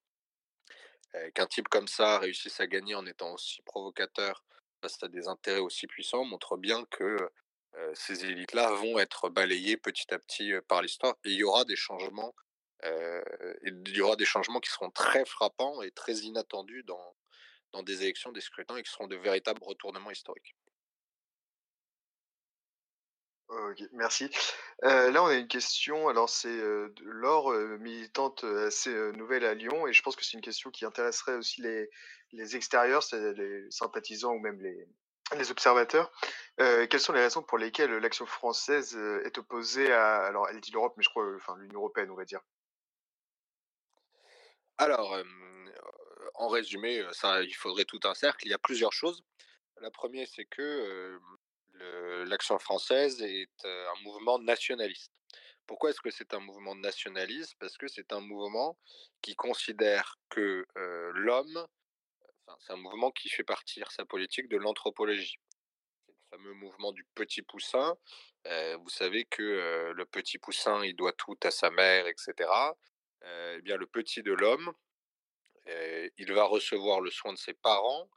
qu'un type comme ça réussisse à gagner en étant aussi provocateur face à des intérêts aussi puissants montre bien que ces élites-là vont être balayées petit à petit par l'histoire il y aura des changements il y aura des changements qui seront très frappants et très inattendus dans des élections, des scrutins et qui seront de véritables retournements historiques. OK, merci. là, on a une question, alors c'est, Laure, militante, assez, nouvelle à Lyon et je pense que c'est une question qui intéresserait aussi les les extérieurs, c'est les sympathisants ou même les les observateurs. quelles sont les raisons pour lesquelles, l'action française, est opposée à alors elle dit l'Europe, mais je crois, enfin l'Union européenne, on va dire? Alors, en résumé, ça il faudrait tout un cercle. Il y a plusieurs choses. La première, c'est que, l'action française est un mouvement nationaliste. Pourquoi est-ce que c'est un mouvement nationaliste? Parce que c'est un mouvement qui considère que l'homme, c'est un mouvement qui fait partir sa politique de l'anthropologie. C'est le fameux mouvement du petit poussin. vous savez que le petit poussin, il doit tout à sa mère, etc. eh bien, le petit de l'homme, il va recevoir le soin de ses parents.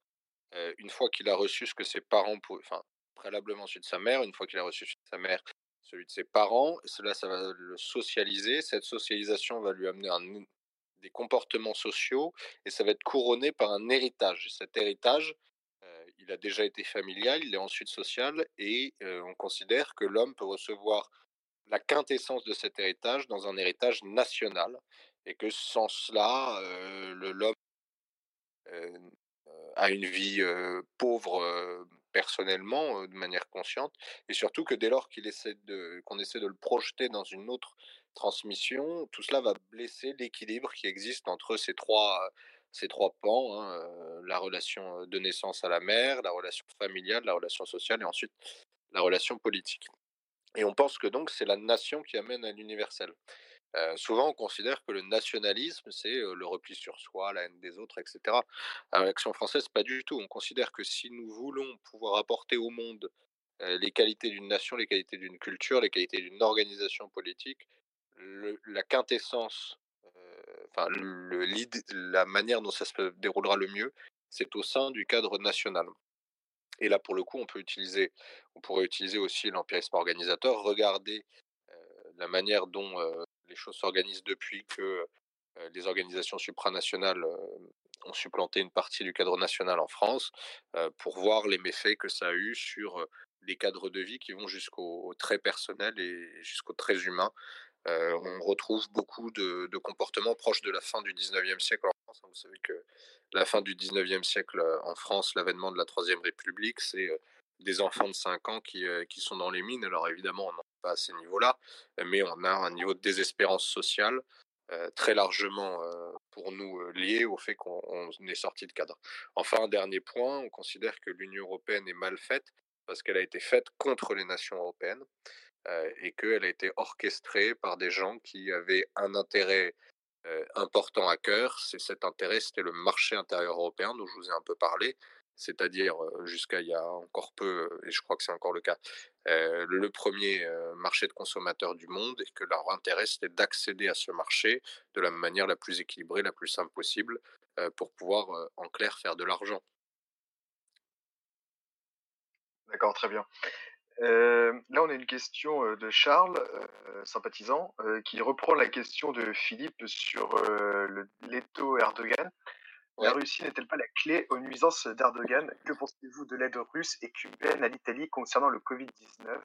une fois qu'il a reçu ce que ses parents, enfin, préalablement celui de sa mère, une fois qu'il a reçu celui de sa mère, celui de ses parents. Cela, ça va le socialiser. Cette socialisation va lui amener des comportements sociaux et ça va être couronné par un héritage. Cet héritage, euh, il a déjà été familial, il est ensuite social et euh, on considère que l'homme peut recevoir la quintessence de cet héritage dans un héritage national. et que sans cela, l'homme a une vie pauvre personnellement, de manière consciente, et surtout que dès lors qu'il essaie qu'on essaie de le projeter dans une autre transmission, tout cela va blesser l'équilibre qui existe entre ces trois, ces trois pans, hein, la relation de naissance à la mère, la relation familiale, la relation sociale et ensuite la relation politique. Et on pense que donc c'est la nation qui amène à l'universel. Souvent, on considère que le nationalisme, c'est le repli sur soi, la haine des autres, etc. À l'Action française, pas du tout. On considère que si nous voulons pouvoir apporter au monde les qualités d'une nation, les qualités d'une culture, les qualités d'une organisation politique, la quintessence, enfin, la manière dont ça se déroulera le mieux, c'est au sein du cadre national. Et là, pour le coup, on peut utiliser, on pourrait utiliser aussi l'empirisme organisateur, regarder la manière dont les choses s'organisent depuis que les organisations supranationales ont supplanté une partie du cadre national en France, pour voir les méfaits que ça a eu sur les cadres de vie qui vont jusqu'au très personnel et jusqu'au très humain. on retrouve beaucoup de, comportements proches de la fin du 19e siècle en France. Vous savez que la fin du 19e siècle en France, l'avènement de la Troisième République, c'est des enfants de 5 ans qui, qui sont dans les mines. Alors évidemment, on n'en est pas à ces niveaux-là, mais on a un niveau de désespérance sociale très largement pour nous lié au fait qu'on est sorti de cadre. Enfin, un dernier point, on considère que l'Union européenne est mal faite parce qu'elle a été faite contre les nations européennes et qu'elle a été orchestrée par des gens qui avaient un intérêt important à cœur. C'est cet intérêt, c'était le marché intérieur européen dont je vous ai un peu parlé, c'est-à-dire jusqu'à il y a encore peu, et je crois que c'est encore le cas, le premier marché de consommateurs du monde, et que leur intérêt c'était d'accéder à ce marché de la manière la plus équilibrée, la plus simple possible, pour pouvoir en clair faire de l'argent. D'accord, très bien. là, on a une question de Charles, sympathisant, qui reprend la question de Philippe sur le Leto Erdogan. La Russie n'est-elle pas la clé aux nuisances d'Erdogan? Que pensez-vous de l'aide russe et cubaine à l'Italie concernant le Covid-19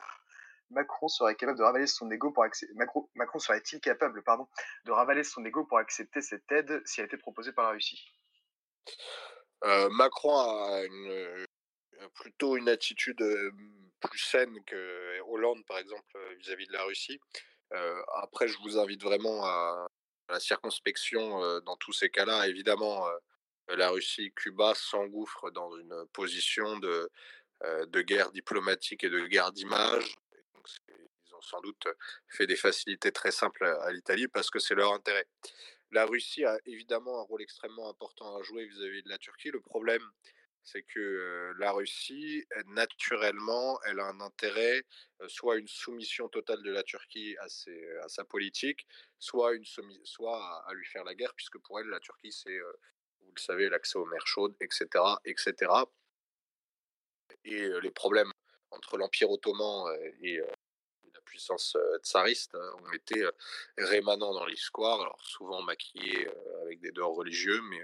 Macron serait capable de ravaler son ego pour accepter. Macron, serait-il capable, pardon, de ravaler son ego pour accepter cette aide si elle était proposée par la Russie? Euh, Macron a plutôt une attitude plus saine que Hollande, par exemple, vis-à-vis de la Russie. après, je vous invite vraiment à, à la circonspection dans tous ces cas-là. Évidemment, la Russie, Cuba s'engouffrent dans une position de, de guerre diplomatique et de guerre d'image. Ils ont sans doute fait des facilités très simples à, l'Italie parce que c'est leur intérêt. La Russie a évidemment un rôle extrêmement important à jouer vis-à-vis de la Turquie. Le problème, c'est que la Russie, naturellement, elle a un intérêt, soit une soumission totale de la Turquie à, sa politique, soit, une soit à, à, lui faire la guerre, puisque pour elle, la Turquie, c'est le savez, l'accès aux mers chaudes, etc., etc. Et les problèmes entre l'Empire ottoman et la puissance tsariste hein, ont été rémanents dans l'histoire, alors souvent maquillés avec des dehors religieux, mais,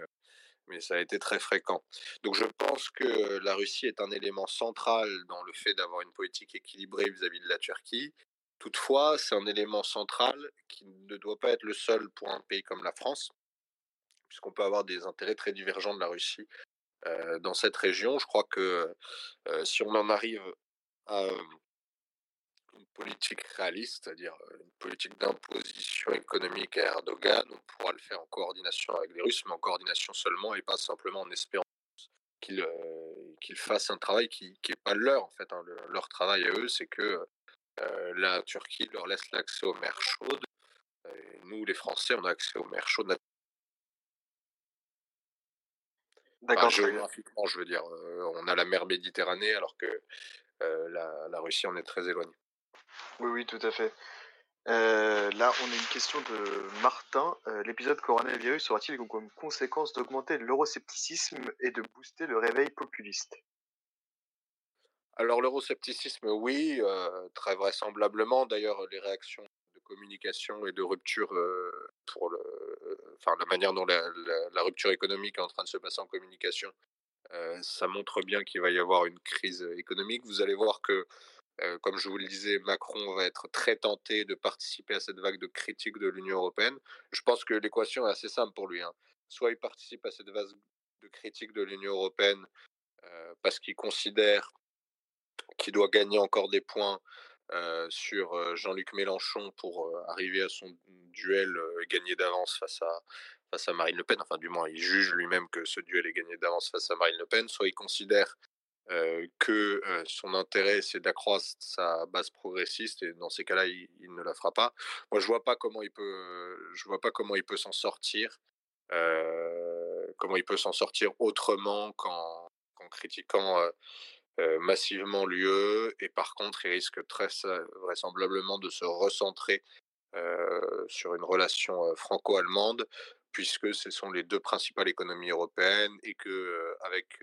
mais ça a été très fréquent. Donc je pense que la Russie est un élément central dans le fait d'avoir une politique équilibrée vis-à-vis de la Turquie. Toutefois, c'est un élément central qui ne doit pas être le seul pour un pays comme la France puisqu'on peut avoir des intérêts très divergents de la Russie dans cette région. Je crois que si on en arrive à une politique réaliste, c'est-à-dire une politique d'imposition économique à Erdogan, on pourra le faire en coordination avec les Russes, mais en coordination seulement et pas simplement en espérant qu'ils fassent un travail qui n'est pas leur, en fait. Hein. leur travail à eux, c'est que la Turquie leur laisse l'accès aux mers chaudes. Nous, les Français, on a accès aux mers chaudes D'accord. géographiquement, je veux dire, on a la mer Méditerranée alors que la, Russie en est très éloignée. Oui, oui, tout à fait. là, on a une question de Martin. L'épisode coronavirus aura-t-il comme conséquence d'augmenter l'euroscepticisme et de booster le réveil populiste? Alors l'euroscepticisme, oui, très vraisemblablement. D'ailleurs, les réactions communication et de rupture pour le, enfin, la manière dont la, rupture économique est en train de se passer en communication, ça montre bien qu'il va y avoir une crise économique. Vous allez voir que comme je vous le disais, Macron va être très tenté de participer à cette vague de critiques de l'Union européenne. Je pense que l'équation est assez simple pour lui. Hein. Soit il participe à cette vague de critiques de l'Union européenne parce qu'il considère qu'il doit gagner encore des points sur Jean-Luc Mélenchon pour arriver à son duel gagné d'avance face à, face à Marine Le Pen. Enfin, du moins, il juge lui-même que ce duel est gagné d'avance face à Marine Le Pen. Soit il considère que son intérêt, c'est d'accroître sa base progressiste, et dans ces cas-là, il, ne la fera pas. Moi, je vois pas comment il peut, vois pas comment il peut s'en sortir. comment il peut s'en sortir autrement qu'en critiquant massivement l'UE et par contre il risque très vraisemblablement de se recentrer sur une relation franco-allemande puisque ce sont les deux principales économies européennes et que avec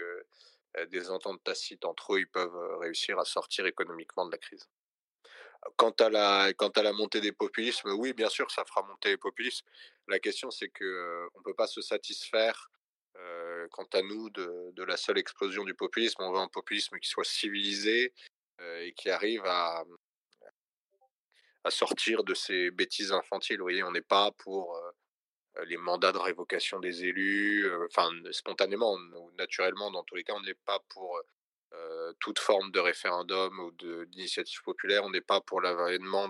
des ententes tacites entre eux, ils peuvent réussir à sortir économiquement de la crise. Quant à la, quant à la montée des populismes, oui, bien sûr, ça fera monter les populismes. La question, c'est que on ne peut pas se satisfaire, quant à nous, de, la seule explosion du populisme. On veut un populisme qui soit civilisé et qui arrive à, sortir de ces bêtises infantiles. Vous voyez, on n'est pas pour les mandats de révocation des élus, enfin spontanément ou naturellement dans tous les cas, on n'est pas pour toute forme de référendum ou d'initiative populaire, on n'est pas pour l'avènement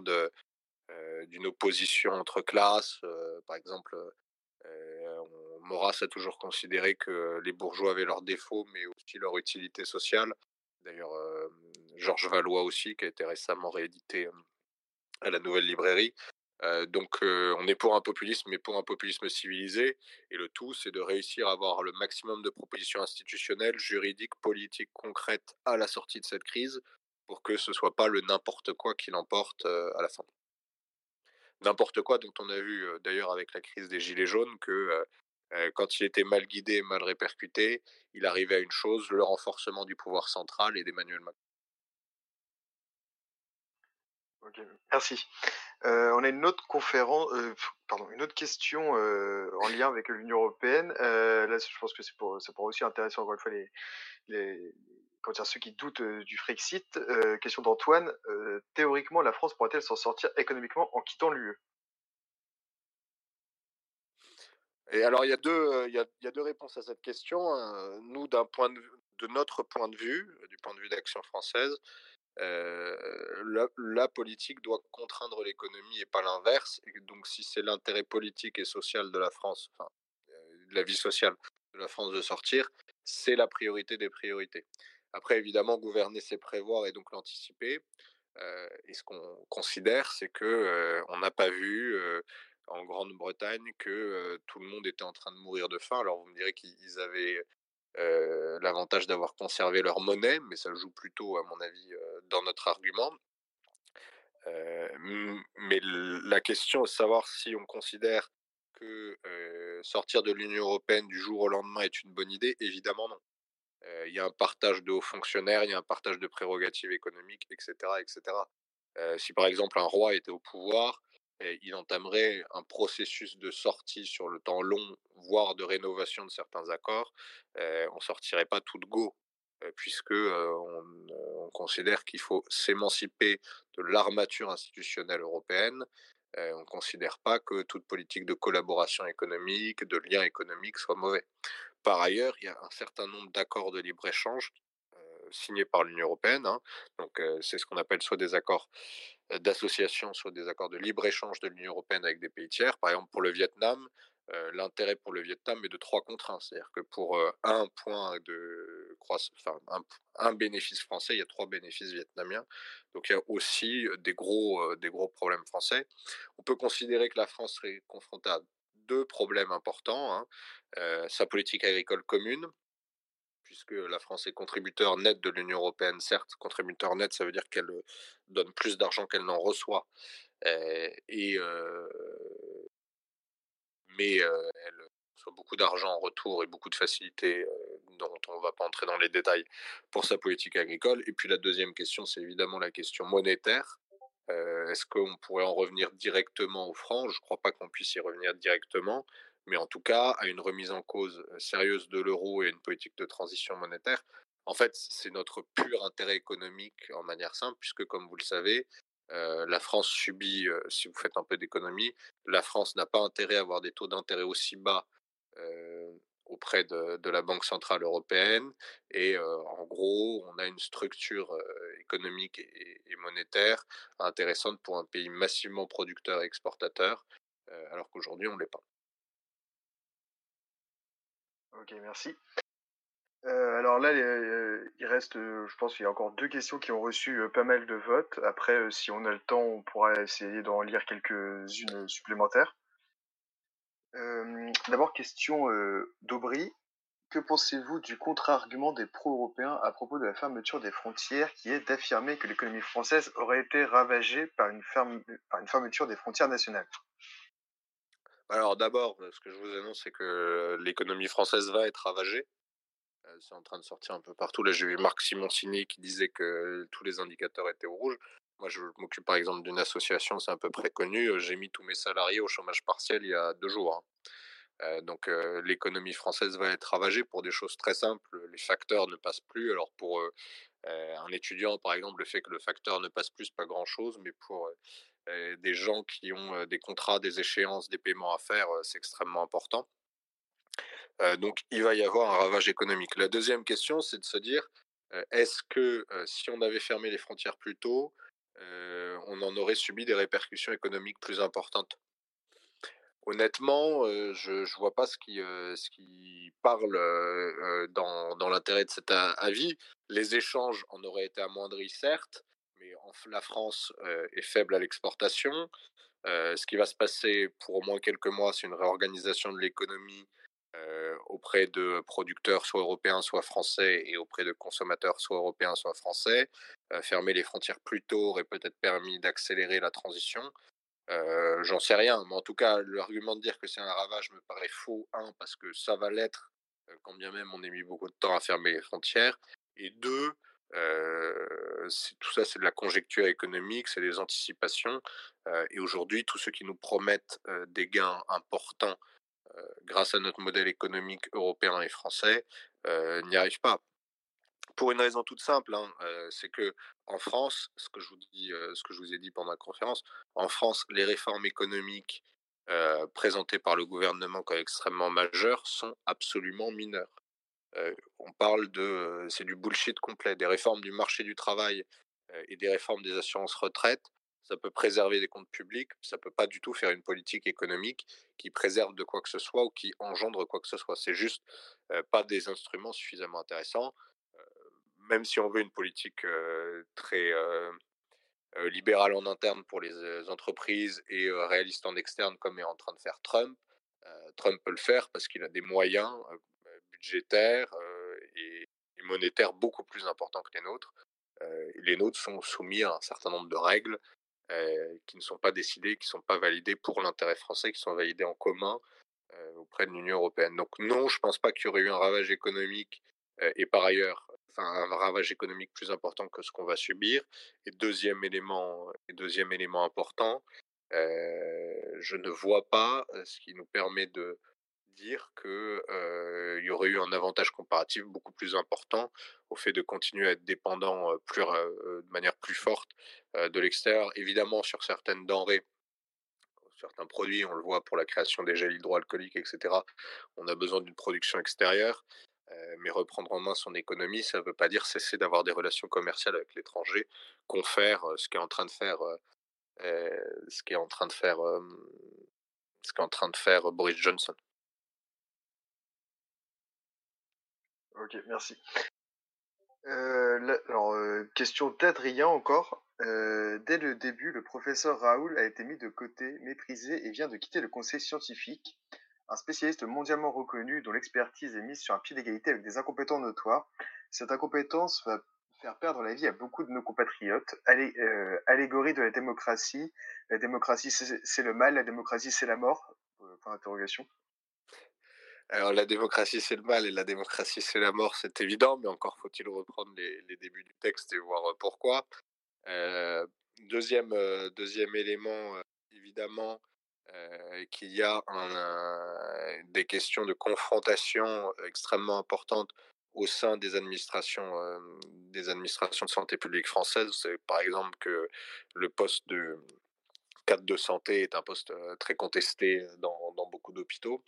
d'une opposition entre classes. par exemple, Maurras a toujours considéré que les bourgeois avaient leurs défauts, mais aussi leur utilité sociale. D'ailleurs, Georges Valois aussi, qui a été récemment réédité à la Nouvelle Librairie, donc on est pour un populisme, mais pour un populisme civilisé. Et le tout, c'est de réussir à avoir le maximum de propositions institutionnelles, juridiques, politiques, concrètes à la sortie de cette crise, pour que ce soit pas le n'importe quoi qui l'emporte à la fin. N'importe quoi dont on a vu d'ailleurs avec la crise des Gilets jaunes que quand il était mal guidé, mal répercuté, il arrivait à une chose, le renforcement du pouvoir central et d'Emmanuel Macron. Merci. Euh, on a une autre conférence, euh, pardon, une autre question euh, en lien avec l'Union européenne. là, je pense que c'est pour, ça pourra aussi intéresser encore une fois les, les quand ceux qui doutent du Frexit. question d'Antoine. théoriquement, la France pourrait-elle s'en sortir économiquement en quittant l'UE Et alors, il y, a deux, il, y a, deux réponses à cette question. Hein. Nous, d'un point de, notre point de vue, du point de vue d'Action française, la, politique doit contraindre l'économie et pas l'inverse. Et donc, si c'est l'intérêt politique et social de la France, enfin, la vie sociale de la France de sortir, c'est la priorité des priorités. Après, évidemment, gouverner, c'est prévoir et donc l'anticiper. Euh, et ce qu'on considère, c'est que euh, on n'a pas vu euh, en Grande-Bretagne que tout le monde était en train de mourir de faim. Alors vous me direz qu'ils avaient l'avantage d'avoir conservé leur monnaie, mais ça joue plutôt, à mon avis, dans notre argument. Mais la question est de savoir si on considère que sortir de l'Union européenne du jour au lendemain est une bonne idée, évidemment non. Il y a un partage de hauts fonctionnaires, il y a un partage de prérogatives économiques, etc. etc. si par exemple un roi était au pouvoir, il entamerait un processus de sortie sur le temps long, voire de rénovation de certains accords. on ne sortirait pas tout de go, puisque on, considère qu'il faut s'émanciper de l'armature institutionnelle européenne. on ne considère pas que toute politique de collaboration économique, de lien économique soit mauvais. Par ailleurs, il y a un certain nombre d'accords de libre-échange signés par l'Union européenne. Hein. Donc, c'est ce qu'on appelle soit des accords d'association, soit des accords de libre-échange de l'Union européenne avec des pays tiers. Par exemple, pour le Vietnam, l'intérêt pour le Vietnam est de trois contre un. C'est-à-dire que pour un point de croissance, un, bénéfice français, il y a trois bénéfices vietnamiens. Donc il y a aussi des gros, des gros problèmes français. On peut considérer que la France serait confrontée à deux problèmes importants. Hein. sa politique agricole commune, puisque la France est contributeur net de l'Union européenne, certes, contributeur net, ça veut dire qu'elle donne plus d'argent qu'elle n'en reçoit, et, mais elle reçoit beaucoup d'argent en retour et beaucoup de facilités dont on ne va pas entrer dans les détails pour sa politique agricole. Et puis la deuxième question, c'est évidemment la question monétaire. Est-ce qu'on pourrait en revenir directement au franc Je ne crois pas qu'on puisse y revenir directement mais en tout cas à une remise en cause sérieuse de l'euro et une politique de transition monétaire. en fait, c'est notre pur intérêt économique en manière simple, puisque comme vous le savez, la France subit, si vous faites un peu d'économie, la France n'a pas intérêt à avoir des taux d'intérêt aussi bas auprès de, la Banque centrale européenne. Et en gros, on a une structure économique et, monétaire intéressante pour un pays massivement producteur et exportateur, alors qu'aujourd'hui, on ne l'est pas. Ok, merci. alors là, il reste, je pense qu'il y a encore deux questions qui ont reçu pas mal de votes. Après, si on a le temps, on pourra essayer d'en lire quelques-unes supplémentaires. D'abord, question d'Aubry. Que pensez-vous du contre-argument des pro-européens à propos de la fermeture des frontières qui est d'affirmer que l'économie française aurait été ravagée par une, par une fermeture des frontières nationales? Alors d'abord, ce que je vous annonce, c'est que l'économie française va être ravagée. C'est en train de sortir un peu partout. Là, j'ai vu Marc Simoncini qui disait que tous les indicateurs étaient au rouge. Moi, je m'occupe par exemple d'une association, c'est un peu près connu. J'ai mis tous mes salariés au chômage partiel il y a deux jours. Hein. Euh, donc l'économie française va être ravagée pour des choses très simples. Les facteurs ne passent plus. Alors pour un étudiant, par exemple, le fait que le facteur ne passe plus, pas grand-chose, mais pour des gens qui ont des contrats, des échéances, des paiements à faire, c'est extrêmement important. donc il va y avoir un ravage économique. La deuxième question, c'est de se dire, est-ce que si on avait fermé les frontières plus tôt, on en aurait subi des répercussions économiques plus importantes? Honnêtement, je ne vois pas ce qui, parle dans, l'intérêt de cet avis. Les échanges en auraient été amoindris, certes, la France est faible à l'exportation. ce qui va se passer pour au moins quelques mois, c'est une réorganisation de l'économie auprès de producteurs soit européens, soit français, et auprès de consommateurs soit européens, soit français. fermer les frontières plus tôt aurait peut-être permis d'accélérer la transition. J'en sais rien, mais en tout cas, l'argument de dire que c'est un ravage me paraît faux, un, parce que ça va l'être, quand bien même on a mis beaucoup de temps à fermer les frontières, et deux, tout ça c'est de la conjecture économique, c'est des anticipations, et aujourd'hui, tous ceux qui nous promettent des gains importants grâce à notre modèle économique européen et français, n'y arrive pas. Pour une raison toute simple, hein, c'est que en France, ce que je vous ce que je vous ai dit pendant la conférence, en France, les réformes économiques présentées par le gouvernement comme extrêmement majeures sont absolument mineures. On parle de, c'est du bullshit complet, des réformes du marché du travail et des réformes des assurances retraite ça peut préserver des comptes publics, ça peut pas du tout faire une politique économique qui préserve de quoi que ce soit ou qui engendre quoi que ce soit. C'est juste pas des instruments suffisamment intéressants. même si on veut une politique très libérale en interne pour les entreprises et réaliste en externe, comme est en train de faire Trump, Trump peut le faire parce qu'il a des moyens budgétaires et, et monétaires beaucoup plus importants que les nôtres. les nôtres sont soumis à un certain nombre de règles euh, qui ne sont pas décidées, qui ne sont pas validées pour l'intérêt français, qui sont validées en commun euh, auprès de l'Union européenne. Donc non, je ne pense pas qu'il y aurait eu un ravage économique euh, et par ailleurs enfin, un ravage économique plus important que ce qu'on va subir. Et deuxième élément, et deuxième élément important, je ne vois pas ce qui nous permet de dire qu'il y aurait eu un avantage comparatif beaucoup plus important au fait de continuer à être dépendant de manière plus forte de l'extérieur. Évidemment, sur certaines denrées, certains produits, on le voit pour la création des gels hydroalcooliques, etc., on a besoin d'une production extérieure. mais reprendre en main son économie, ça ne veut pas dire cesser d'avoir des relations commerciales avec l'étranger, confère ce qu'est en train de faire, ce qui est en train de faire, ce qu'est en train de faire Boris Johnson. Ok, merci. Euh, alors, euh, question d'Adrien encore. Euh, dès le début, le professeur Raoul a été mis de côté, méprisé et vient de quitter le conseil scientifique. Un spécialiste mondialement reconnu dont l'expertise est mise sur un pied d'égalité avec des incompétents notoires. Cette incompétence va faire perdre la vie à beaucoup de nos compatriotes. Allé, allégorie de la démocratie. La démocratie, c'est le mal, la démocratie, c'est la mort. Alors la démocratie c'est le mal et la démocratie c'est la mort, c'est évident, mais encore faut-il reprendre les, débuts du texte et voir pourquoi. deuxième, deuxième élément, évidemment, qu'il y a des questions de confrontation extrêmement importantes au sein des administrations, des administrations de santé publique françaises. C'est par exemple que le poste de cadre de santé est un poste très contesté dans, dans beaucoup d'hôpitaux.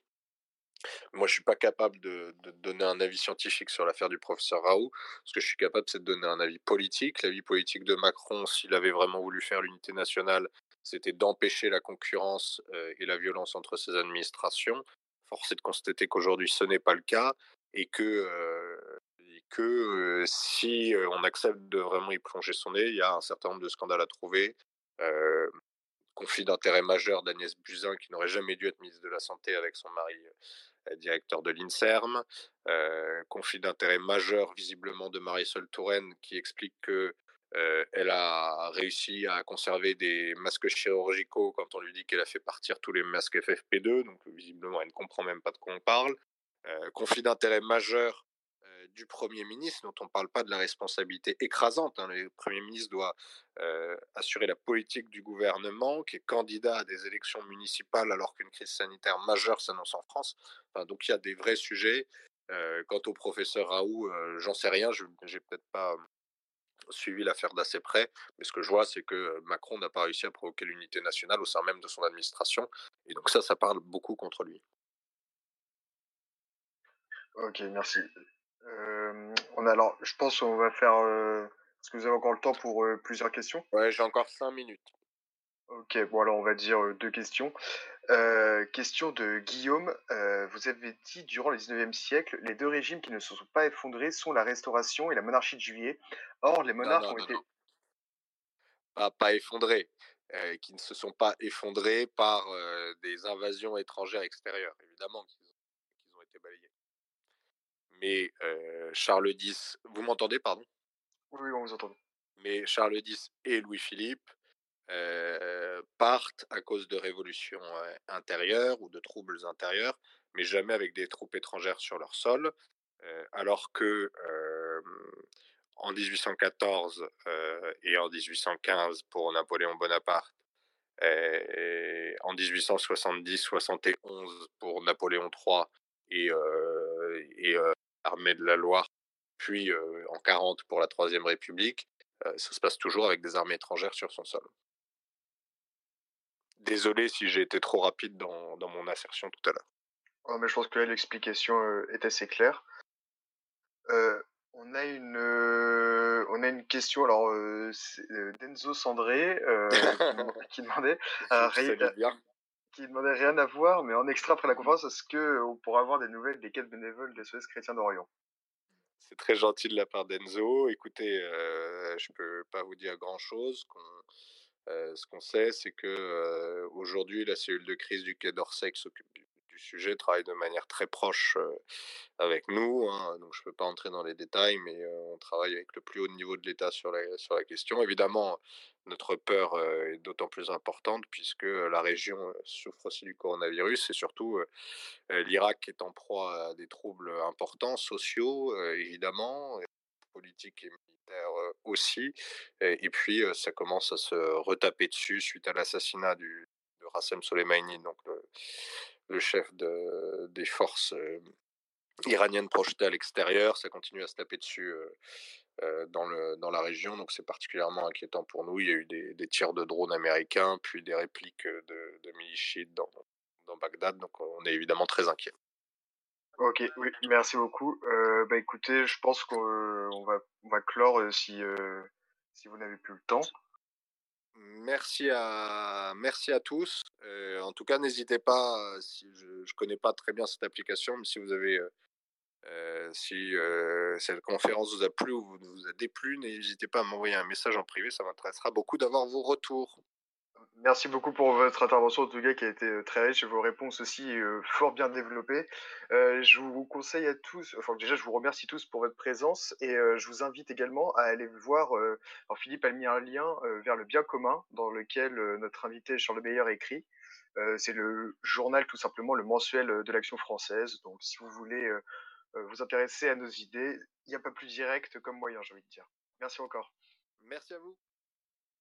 Moi, je suis pas capable de, donner un avis scientifique sur l'affaire du professeur Raoult. Ce que je suis capable, c'est de donner un avis politique. L'avis politique de Macron, s'il avait vraiment voulu faire l'unité nationale, c'était d'empêcher la concurrence et la violence entre ces administrations. Force est de constater qu'aujourd'hui, ce n'est pas le cas et que, et que si on accepte de vraiment y plonger son nez, il y a un certain nombre de scandales à trouver. Euh, conflit d'intérêt majeur d'Agnès Buzyn, qui n'aurait jamais dû être ministre de la Santé avec son mari euh, directeur de l'INSERM. Euh, conflit d'intérêt majeur, visiblement, de Marisol Touraine, qui explique que euh, elle a réussi à conserver des masques chirurgicaux quand on lui dit qu'elle a fait partir tous les masques FFP2, donc visiblement elle ne comprend même pas de quoi on parle. conflit d'intérêt majeur du Premier ministre, dont on ne parle pas de la responsabilité écrasante. Hein. Le Premier ministre doit euh, assurer la politique du gouvernement, qui est candidat à des élections municipales alors qu'une crise sanitaire majeure s'annonce en France. donc il y a des vrais sujets. Euh, quant au professeur Raoult, euh, j'en sais rien, je n'ai peut-être pas suivi l'affaire d'assez près, mais ce que je vois, c'est que Macron n'a pas réussi à provoquer l'unité nationale au sein même de son administration, et donc ça, ça parle beaucoup contre lui. Ok, merci on a alors, je pense qu'on va faire. Est-ce que vous avez encore le temps pour plusieurs questions? Ouais, j'ai encore cinq minutes. Ok, bon alors on va dire deux questions. question de Guillaume. vous avez dit durant le 19e siècle, les deux régimes qui ne se sont pas effondrés sont la Restauration et la monarchie de Juillet. Or, les monarques ont été. Pas, pas effondrés, qui ne se sont pas effondrés par des invasions étrangères extérieures, évidemment, qu'ils mais Charles X, vous m'entendez, pardon? Oui, on vous entend. Mais Charles X et Louis-Philippe partent à cause de révolutions intérieures ou de troubles intérieurs, mais jamais avec des troupes étrangères sur leur sol, alors que en 1814 et en 1815 pour Napoléon Bonaparte, et en 1870-71 pour Napoléon III et, et armée de la Loire, puis en 40 pour la Troisième République, ça se passe toujours avec des armées étrangères sur son sol. Désolé si j'ai été trop rapide dans, dans mon assertion tout à l'heure. Oh, mais je pense que l'explication est assez claire. on a une, on a une question. Alors, Denzo Sandré qui, demandait, qui demandait rien à voir, mais en extra après la conférence, est-ce qu'on pourra avoir des nouvelles des quêtes bénévoles des SOS Chrétiens d'Orient? C'est très gentil de la part d'Enzo. Écoutez, euh, je peux pas vous dire grand-chose. Euh, ce qu'on sait, c'est que euh, aujourd'hui, la cellule de crise du Quai d'Orsay s'occupe sujet travaille de manière très proche euh, avec nous. Hein. donc, je ne peux pas entrer dans les détails, mais on travaille avec le plus haut niveau de l'État sur la, sur la question. Évidemment, notre peur est d'autant plus importante puisque la région souffre aussi du coronavirus et surtout l'Irak est en proie à des troubles importants, sociaux évidemment, politiques et militaires aussi. Et, puis ça commence à se retaper dessus suite à l'assassinat de Rassem Soleimani, donc chef de, des forces iraniennes projetées à l'extérieur. Ça continue à se taper dessus euh, dans, le, dans la région, donc c'est particulièrement inquiétant pour nous. Il y a eu des, tirs de drones américains, puis des répliques de, de dans, Bagdad, donc on est évidemment très inquiet. Ok, oui, merci beaucoup. Euh, bah écoutez, je pense qu'on va, clore euh, si vous n'avez plus le temps. Merci à, merci à tous. en tout cas, n'hésitez pas, si je ne connais pas très bien cette application, mais si vous avez euh, si euh, cette conférence vous a plu ou vous a déplu, n'hésitez pas à m'envoyer un message en privé, ça m'intéressera beaucoup d'avoir vos retours. Merci beaucoup pour votre intervention, en tout cas, qui a été euh, très riche et vos réponses aussi fort bien développées. je vous conseille à tous, enfin déjà, je vous remercie tous pour votre présence et je vous invite également à aller voir. alors Philippe a mis un lien vers le bien commun dans lequel notre invité Charles Meyer écrit. C'est le journal, tout simplement, le mensuel de l'action française. Donc, si vous voulez euh, vous intéresser à nos idées, il n'y a pas plus direct comme moyen, j'ai envie de dire. Merci encore. Merci à vous.